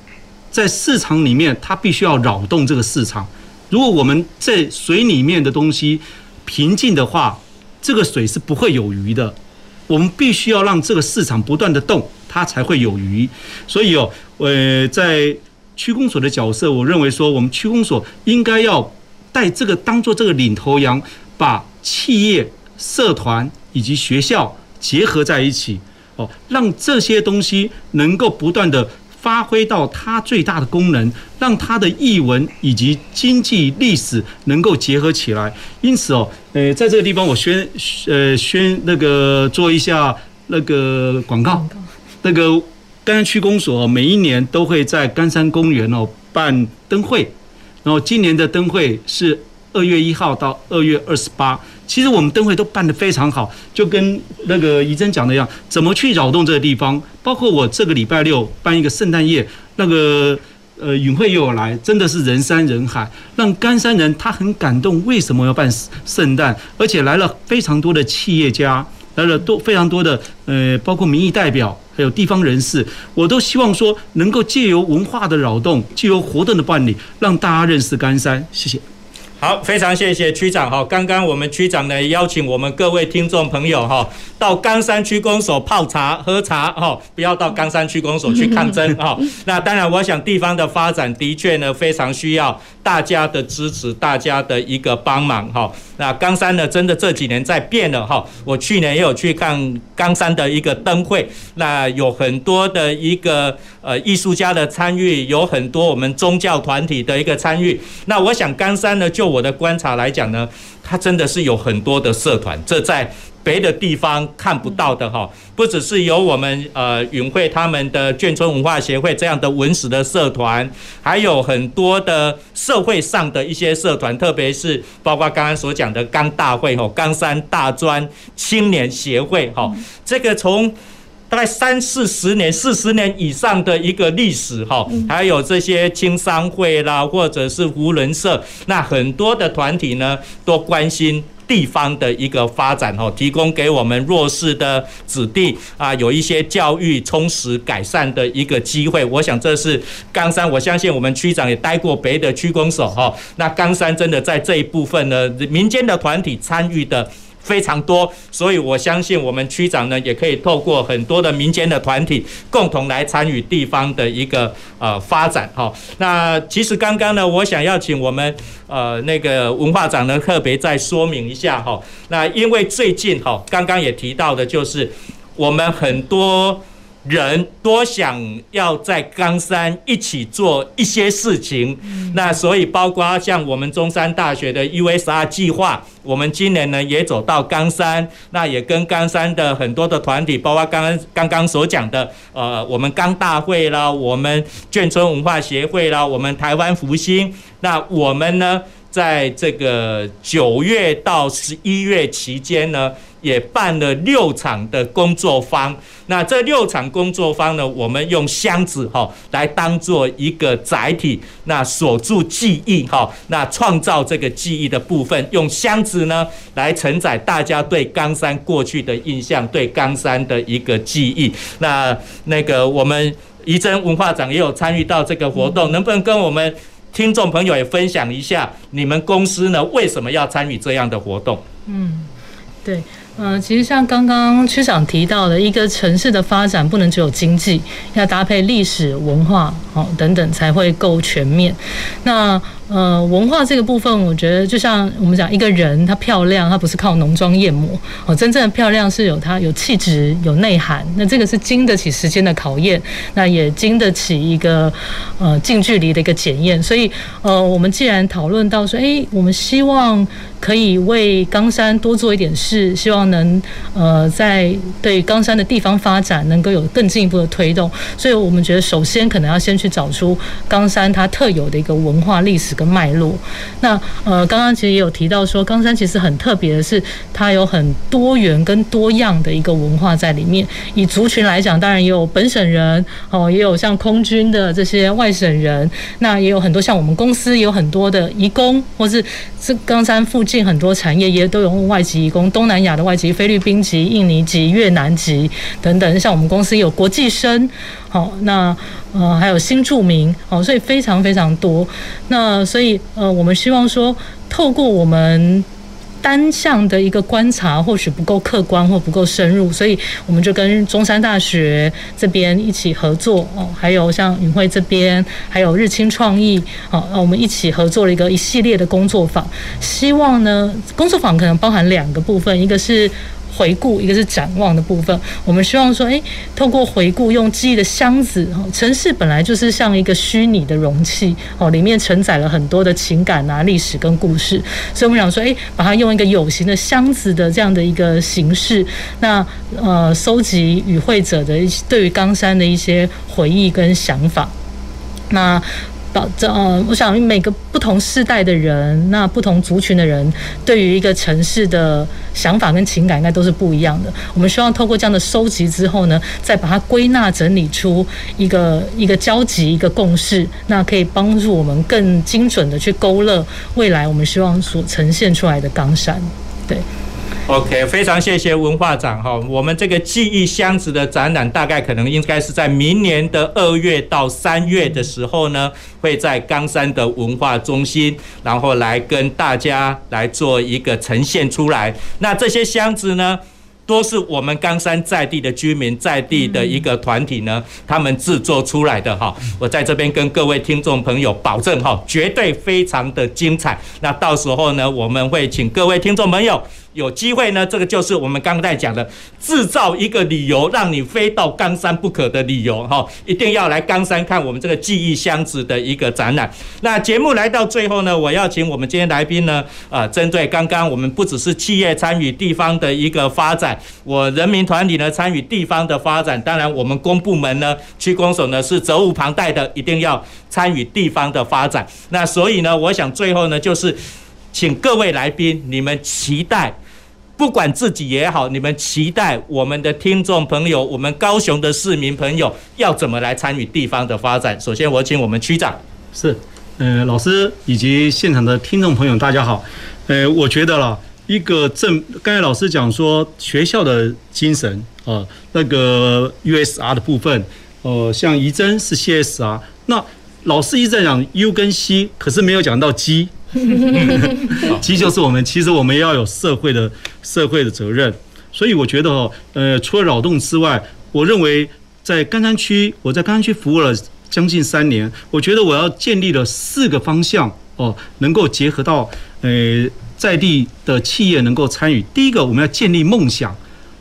在市场里面，它必须要扰动这个市场。如果我们在水里面的东西平静的话，这个水是不会有鱼的。我们必须要让这个市场不断的动，它才会有鱼。所以哦，呃，在区公所的角色，我认为说，我们区公所应该要带这个当做这个领头羊，把企业、社团以及学校结合在一起，哦，让这些东西能够不断的发挥到它最大的功能，让它的译文以及经济历史能够结合起来。因此哦，呃，在这个地方我宣呃宣那个做一下那个广告，那个冈山区公所每一年都会在甘山公园哦办灯会，然后今年的灯会是二月一号到二月二十八。其实我们灯会都办得非常好，就跟那个怡珍讲的一样，怎么去扰动这个地方？包括我这个礼拜六办一个圣诞夜，那个呃允慧又有来，真的是人山人海，让甘山人他很感动。为什么要办圣诞？而且来了非常多的企业家，来了多非常多的呃，包括民意代表，还有地方人士，我都希望说能够借由文化的扰动，借由活动的办理，让大家认识冈山。谢谢。好，非常谢谢区长哈。刚刚我们区长呢邀请我们各位听众朋友哈，到冈山区公所泡茶喝茶哈，不要到冈山区公所去抗争哈。那当然，我想地方的发展的确呢非常需要大家的支持，大家的一个帮忙哈。那冈山呢真的这几年在变了哈。我去年也有去看冈山的一个灯会，那有很多的一个呃艺术家的参与，有很多我们宗教团体的一个参与。那我想冈山呢就我的观察来讲呢，它真的是有很多的社团，这在别的地方看不到的哈。不只是有我们呃云会他们的眷村文化协会这样的文史的社团，还有很多的社会上的一些社团，特别是包括刚刚所讲的冈大会哈，冈山大专青年协会哈，这个从。大概三四十年、四十年以上的一个历史哈，还有这些青商会啦，或者是胡人社，那很多的团体呢，都关心地方的一个发展哈，提供给我们弱势的子弟啊，有一些教育充实改善的一个机会。我想这是冈山，我相信我们区长也待过别的区公所哈，那冈山真的在这一部分呢，民间的团体参与的。非常多，所以我相信我们区长呢，也可以透过很多的民间的团体，共同来参与地方的一个呃发展哈。那其实刚刚呢，我想要请我们呃那个文化长呢，特别再说明一下哈。那因为最近哈，刚刚也提到的就是我们很多。人多想要在冈山一起做一些事情，那所以包括像我们中山大学的 USR 计划，我们今年呢也走到冈山，那也跟冈山的很多的团体，包括刚刚刚刚所讲的，呃，我们冈大会啦，我们眷村文化协会啦，我们台湾福星，那我们呢，在这个九月到十一月期间呢。也办了六场的工作坊，那这六场工作坊呢，我们用箱子哈来当做一个载体，那锁住记忆哈，那创造这个记忆的部分，用箱子呢来承载大家对冈山过去的印象，对冈山的一个记忆。那那个我们怡珍文化长也有参与到这个活动，能不能跟我们听众朋友也分享一下，你们公司呢为什么要参与这样的活动？嗯，对。嗯、呃，其实像刚刚区长提到的，一个城市的发展不能只有经济，要搭配历史文化哦等等才会够全面。那呃，文化这个部分，我觉得就像我们讲，一个人她漂亮，她不是靠浓妆艳抹哦，真正的漂亮是有她有气质、有内涵。那这个是经得起时间的考验，那也经得起一个呃近距离的一个检验。所以呃，我们既然讨论到说，诶，我们希望可以为冈山多做一点事，希望能呃在对冈山的地方发展能够有更进一步的推动。所以我们觉得，首先可能要先去找出冈山它特有的一个文化历史。个脉络，那呃，刚刚其实也有提到说，冈山其实很特别的是，它有很多元跟多样的一个文化在里面。以族群来讲，当然也有本省人哦，也有像空军的这些外省人，那也有很多像我们公司也有很多的移工，或是这冈山附近很多产业也都有外籍移工，东南亚的外籍，菲律宾籍、印尼籍、越南籍等等。像我们公司有国际生。好，那呃还有新住民，哦，所以非常非常多。那所以呃，我们希望说，透过我们单向的一个观察，或许不够客观或不够深入，所以我们就跟中山大学这边一起合作哦，还有像允慧这边，还有日清创意，好，那我们一起合作了一个一系列的工作坊。希望呢，工作坊可能包含两个部分，一个是。回顾，一个是展望的部分。我们希望说，诶，透过回顾，用记忆的箱子，城市本来就是像一个虚拟的容器，哦，里面承载了很多的情感啊、历史跟故事。所以我们想说，诶，把它用一个有形的箱子的这样的一个形式，那呃，收集与会者的一对于冈山的一些回忆跟想法，那。保证，我想每个不同世代的人，那不同族群的人，对于一个城市的想法跟情感，应该都是不一样的。我们希望透过这样的收集之后呢，再把它归纳整理出一个一个交集、一个共识，那可以帮助我们更精准的去勾勒未来我们希望所呈现出来的冈山，对。OK，非常谢谢文化长哈。我们这个记忆箱子的展览，大概可能应该是在明年的二月到三月的时候呢，会在冈山的文化中心，然后来跟大家来做一个呈现出来。那这些箱子呢，都是我们冈山在地的居民，在地的一个团体呢，他们制作出来的哈。我在这边跟各位听众朋友保证哈，绝对非常的精彩。那到时候呢，我们会请各位听众朋友。有机会呢，这个就是我们刚才讲的，制造一个理由，让你非到冈山不可的理由哈，一定要来冈山看我们这个记忆箱子的一个展览。那节目来到最后呢，我要请我们今天来宾呢，呃，针对刚刚我们不只是企业参与地方的一个发展，我人民团体呢参与地方的发展，当然我们公部门呢，区公所呢是责无旁贷的，一定要参与地方的发展。那所以呢，我想最后呢，就是请各位来宾，你们期待。不管自己也好，你们期待我们的听众朋友，我们高雄的市民朋友要怎么来参与地方的发展？首先，我请我们区长。是，呃，老师以及现场的听众朋友，大家好。呃，我觉得啦，一个正，刚才老师讲说学校的精神啊、那个 USR 的部分，呃，像仪征是 CSR，那老师一直在讲 U 跟 C，可是没有讲到 G。其实就是我们，其实我们要有社会的社会的责任，所以我觉得哦，呃，除了扰动之外，我认为在甘山区，我在甘山区服务了将近三年，我觉得我要建立了四个方向哦，能够结合到呃在地的企业能够参与。第一个，我们要建立梦想，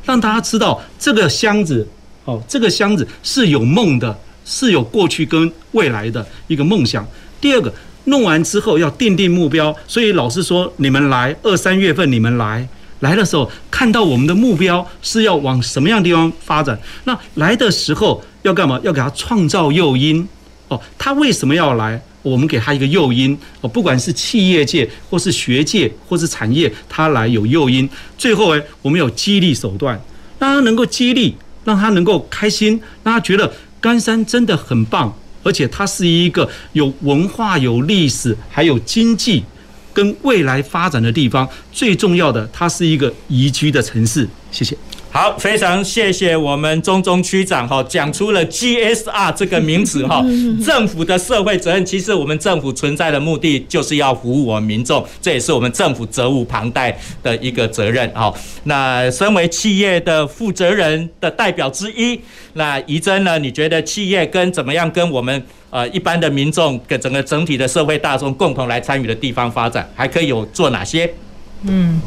让大家知道这个箱子哦，这个箱子是有梦的，是有过去跟未来的一个梦想。第二个。弄完之后要奠定目标，所以老师说，你们来二三月份，你们来来的时候看到我们的目标是要往什么样地方发展。那来的时候要干嘛？要给他创造诱因哦。他为什么要来？我们给他一个诱因哦。不管是企业界或是学界或是产业，他来有诱因。最后诶，我们有激励手段，让他能够激励，让他能够开心，让他觉得冈山真的很棒。而且它是一个有文化、有历史，还有经济跟未来发展的地方。最重要的，它是一个宜居的城市。谢谢。好，非常谢谢我们中中区长哈，讲出了 GSR 这个名词哈，政府的社会责任。其实我们政府存在的目的就是要服务我们民众，这也是我们政府责无旁贷的一个责任。哈，那身为企业的负责人的代表之一，那怡珍呢？你觉得企业跟怎么样跟我们呃一般的民众跟整个整体的社会大众共同来参与的地方发展，还可以有做哪些？嗯，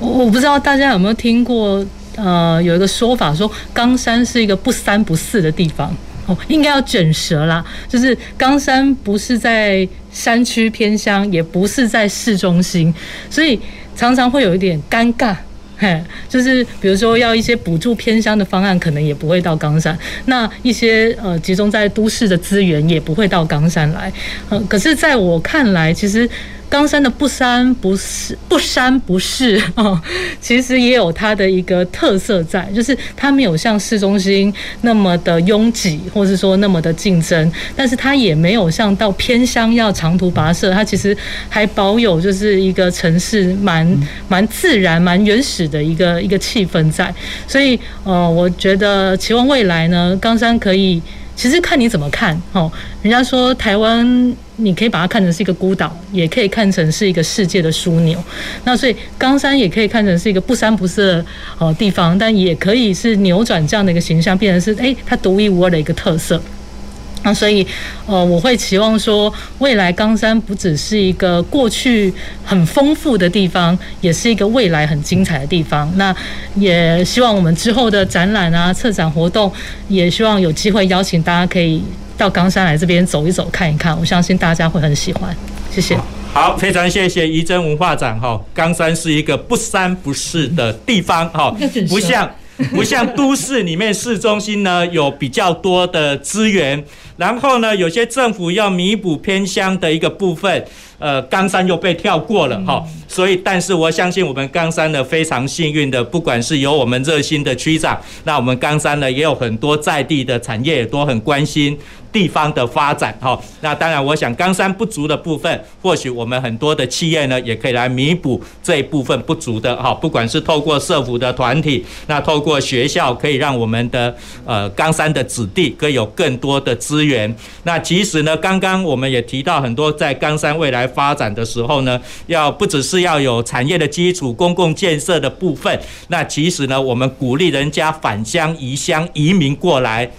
我我不知道大家有没有听过。呃，有一个说法说，冈山是一个不三不四的地方哦，应该要卷舌啦。就是冈山不是在山区偏乡，也不是在市中心，所以常常会有一点尴尬。嘿，就是比如说要一些补助偏乡的方案，可能也不会到冈山；那一些呃集中在都市的资源，也不会到冈山来。呃，可是在我看来，其实。冈山的不三不四，不三不四哦，其实也有它的一个特色在，就是它没有像市中心那么的拥挤，或是说那么的竞争，但是它也没有像到偏乡要长途跋涉，它其实还保有就是一个城市蛮蛮自然、蛮原始的一个一个气氛在，所以呃，我觉得期望未来呢，冈山可以。其实看你怎么看哦，人家说台湾，你可以把它看成是一个孤岛，也可以看成是一个世界的枢纽。那所以冈山也可以看成是一个不三不四的哦地方，但也可以是扭转这样的一个形象，变成是诶它独一无二的一个特色。那所以，呃，我会期望说，未来冈山不只是一个过去很丰富的地方，也是一个未来很精彩的地方。那也希望我们之后的展览啊、策展活动，也希望有机会邀请大家可以到冈山来这边走一走、看一看。我相信大家会很喜欢。谢谢。好，非常谢谢仪征文化展哈。冈山是一个不三不四的地方哈，不像。不像都市里面市中心呢，有比较多的资源，然后呢，有些政府要弥补偏乡的一个部分，呃，冈山又被跳过了哈，所以，但是我相信我们冈山呢非常幸运的，不管是有我们热心的区长，那我们冈山呢也有很多在地的产业也都很关心。地方的发展，哈，那当然，我想冈山不足的部分，或许我们很多的企业呢，也可以来弥补这一部分不足的，哈，不管是透过社福的团体，那透过学校，可以让我们的呃冈山的子弟可以有更多的资源。那其实呢，刚刚我们也提到很多，在冈山未来发展的时候呢，要不只是要有产业的基础、公共建设的部分，那其实呢，我们鼓励人家返乡、移乡、移民过来。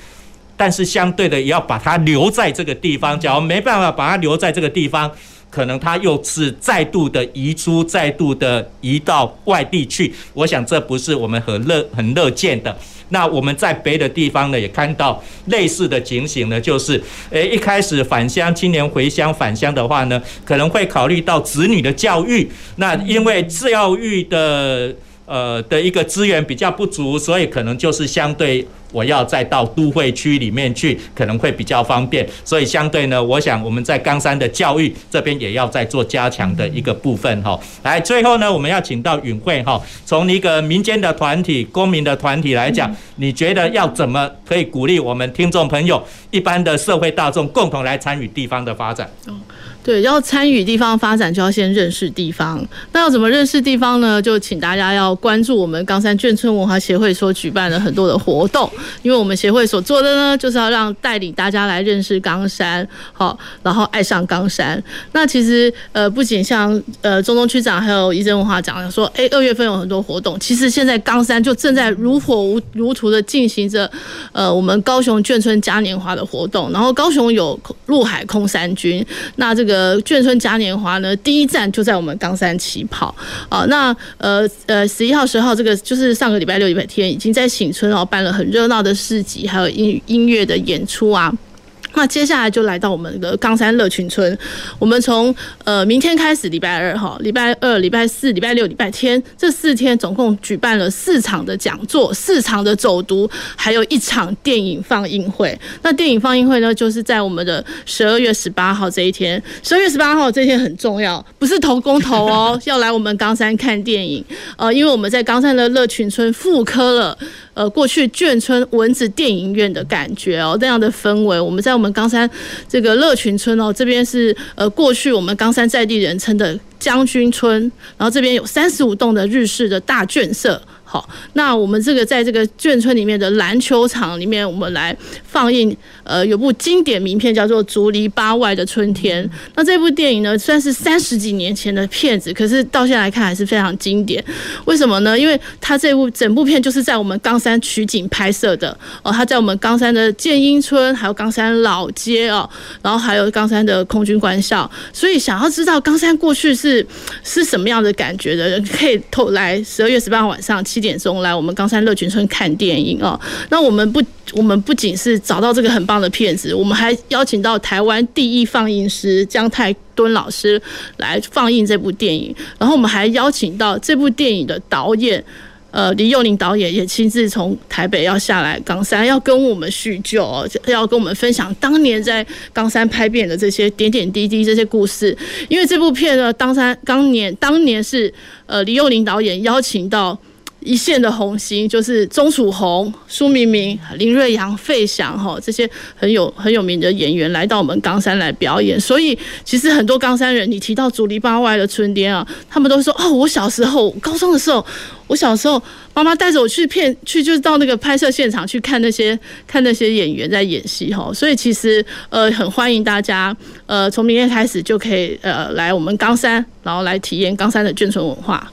但是相对的，也要把它留在这个地方。假如没办法把它留在这个地方，可能它又是再度的移出，再度的移到外地去。我想这不是我们很乐很乐见的。那我们在别的地方呢，也看到类似的情形呢，就是，诶，一开始返乡青年回乡返乡的话呢，可能会考虑到子女的教育。那因为教育的呃的一个资源比较不足，所以可能就是相对。我要再到都会区里面去，可能会比较方便，所以相对呢，我想我们在冈山的教育这边也要再做加强的一个部分哈。来，最后呢，我们要请到允慧哈，从一个民间的团体、公民的团体来讲，你觉得要怎么可以鼓励我们听众朋友、一般的社会大众共同来参与地方的发展？对，要参与地方发展，就要先认识地方。那要怎么认识地方呢？就请大家要关注我们冈山眷村文化协会所举办的很多的活动。因为我们协会所做的呢，就是要让带领大家来认识冈山，好，然后爱上冈山。那其实呃，不仅像呃中东区长还有仪征文化长说，哎，二月份有很多活动。其实现在冈山就正在如火如荼的进行着呃我们高雄眷村嘉年华的活动。然后高雄有陆海空三军，那这个。呃，眷村嘉年华呢，第一站就在我们冈山起跑啊。那呃呃，十一号、十号这个就是上个礼拜六、礼拜天，已经在醒村哦办了很热闹的市集，还有音音乐的演出啊。那接下来就来到我们的冈山乐群村，我们从呃明天开始，礼拜二哈，礼拜二、礼拜四、礼拜六、礼拜天这四天总共举办了四场的讲座、四场的走读，还有一场电影放映会。那电影放映会呢，就是在我们的十二月十八号这一天。十二月十八号这一天很重要，不是投工投哦，要来我们冈山看电影。呃，因为我们在冈山的乐群村复刻了。呃，过去眷村蚊子电影院的感觉哦，那样的氛围，我们在我们冈山这个乐群村哦，这边是呃过去我们冈山在地人称的将军村，然后这边有三十五栋的日式的大眷舍。好，那我们这个在这个眷村里面的篮球场里面，我们来放映，呃，有部经典名片叫做《竹篱笆外的春天》。那这部电影呢，算是三十几年前的片子，可是到现在来看还是非常经典。为什么呢？因为它这部整部片就是在我们冈山取景拍摄的哦，它在我们冈山的建英村，还有冈山老街哦，然后还有冈山的空军官校。所以想要知道冈山过去是是什么样的感觉的人，可以透来十二月十八号晚上七七点钟来我们冈山乐群村看电影哦。那我们不，我们不仅是找到这个很棒的片子，我们还邀请到台湾第一放映师姜泰敦老师来放映这部电影。然后我们还邀请到这部电影的导演，呃，李幼宁导演也亲自从台北要下来冈山，要跟我们叙旧哦，要跟我们分享当年在冈山拍片的这些点点滴滴这些故事。因为这部片呢，当山当年当年是呃李幼宁导演邀请到。一线的红星就是钟楚红、苏明明、林瑞阳、费翔哈这些很有很有名的演员来到我们冈山来表演，所以其实很多冈山人，你提到竹篱笆外的春天啊，他们都说哦，我小时候高中的时候，我小时候妈妈带着我去片去，就是到那个拍摄现场去看那些看那些演员在演戏哈，所以其实呃很欢迎大家呃从明天开始就可以呃来我们冈山，然后来体验冈山的眷村文化。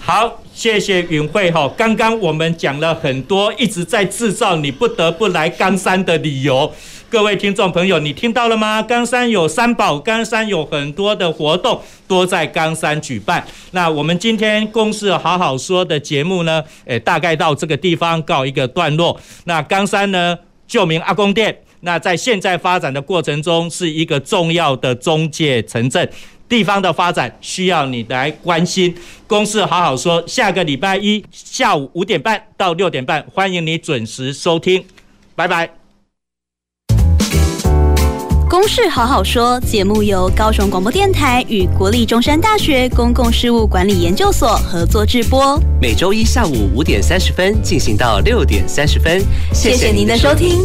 好。谢谢允慧哈，刚刚我们讲了很多，一直在制造你不得不来冈山的理由。各位听众朋友，你听到了吗？冈山有三宝，冈山有很多的活动都在冈山举办。那我们今天公事好好说的节目呢，诶，大概到这个地方告一个段落。那冈山呢，旧名阿公殿，那在现在发展的过程中，是一个重要的中介城镇。地方的发展需要你来关心。公事好好说，下个礼拜一下午五点半到六点半，欢迎你准时收听。拜拜。公事好好说节目由高雄广播电台与国立中山大学公共事务管理研究所合作制播，每周一下午五点三十分进行到六点三十分。谢谢您的收听。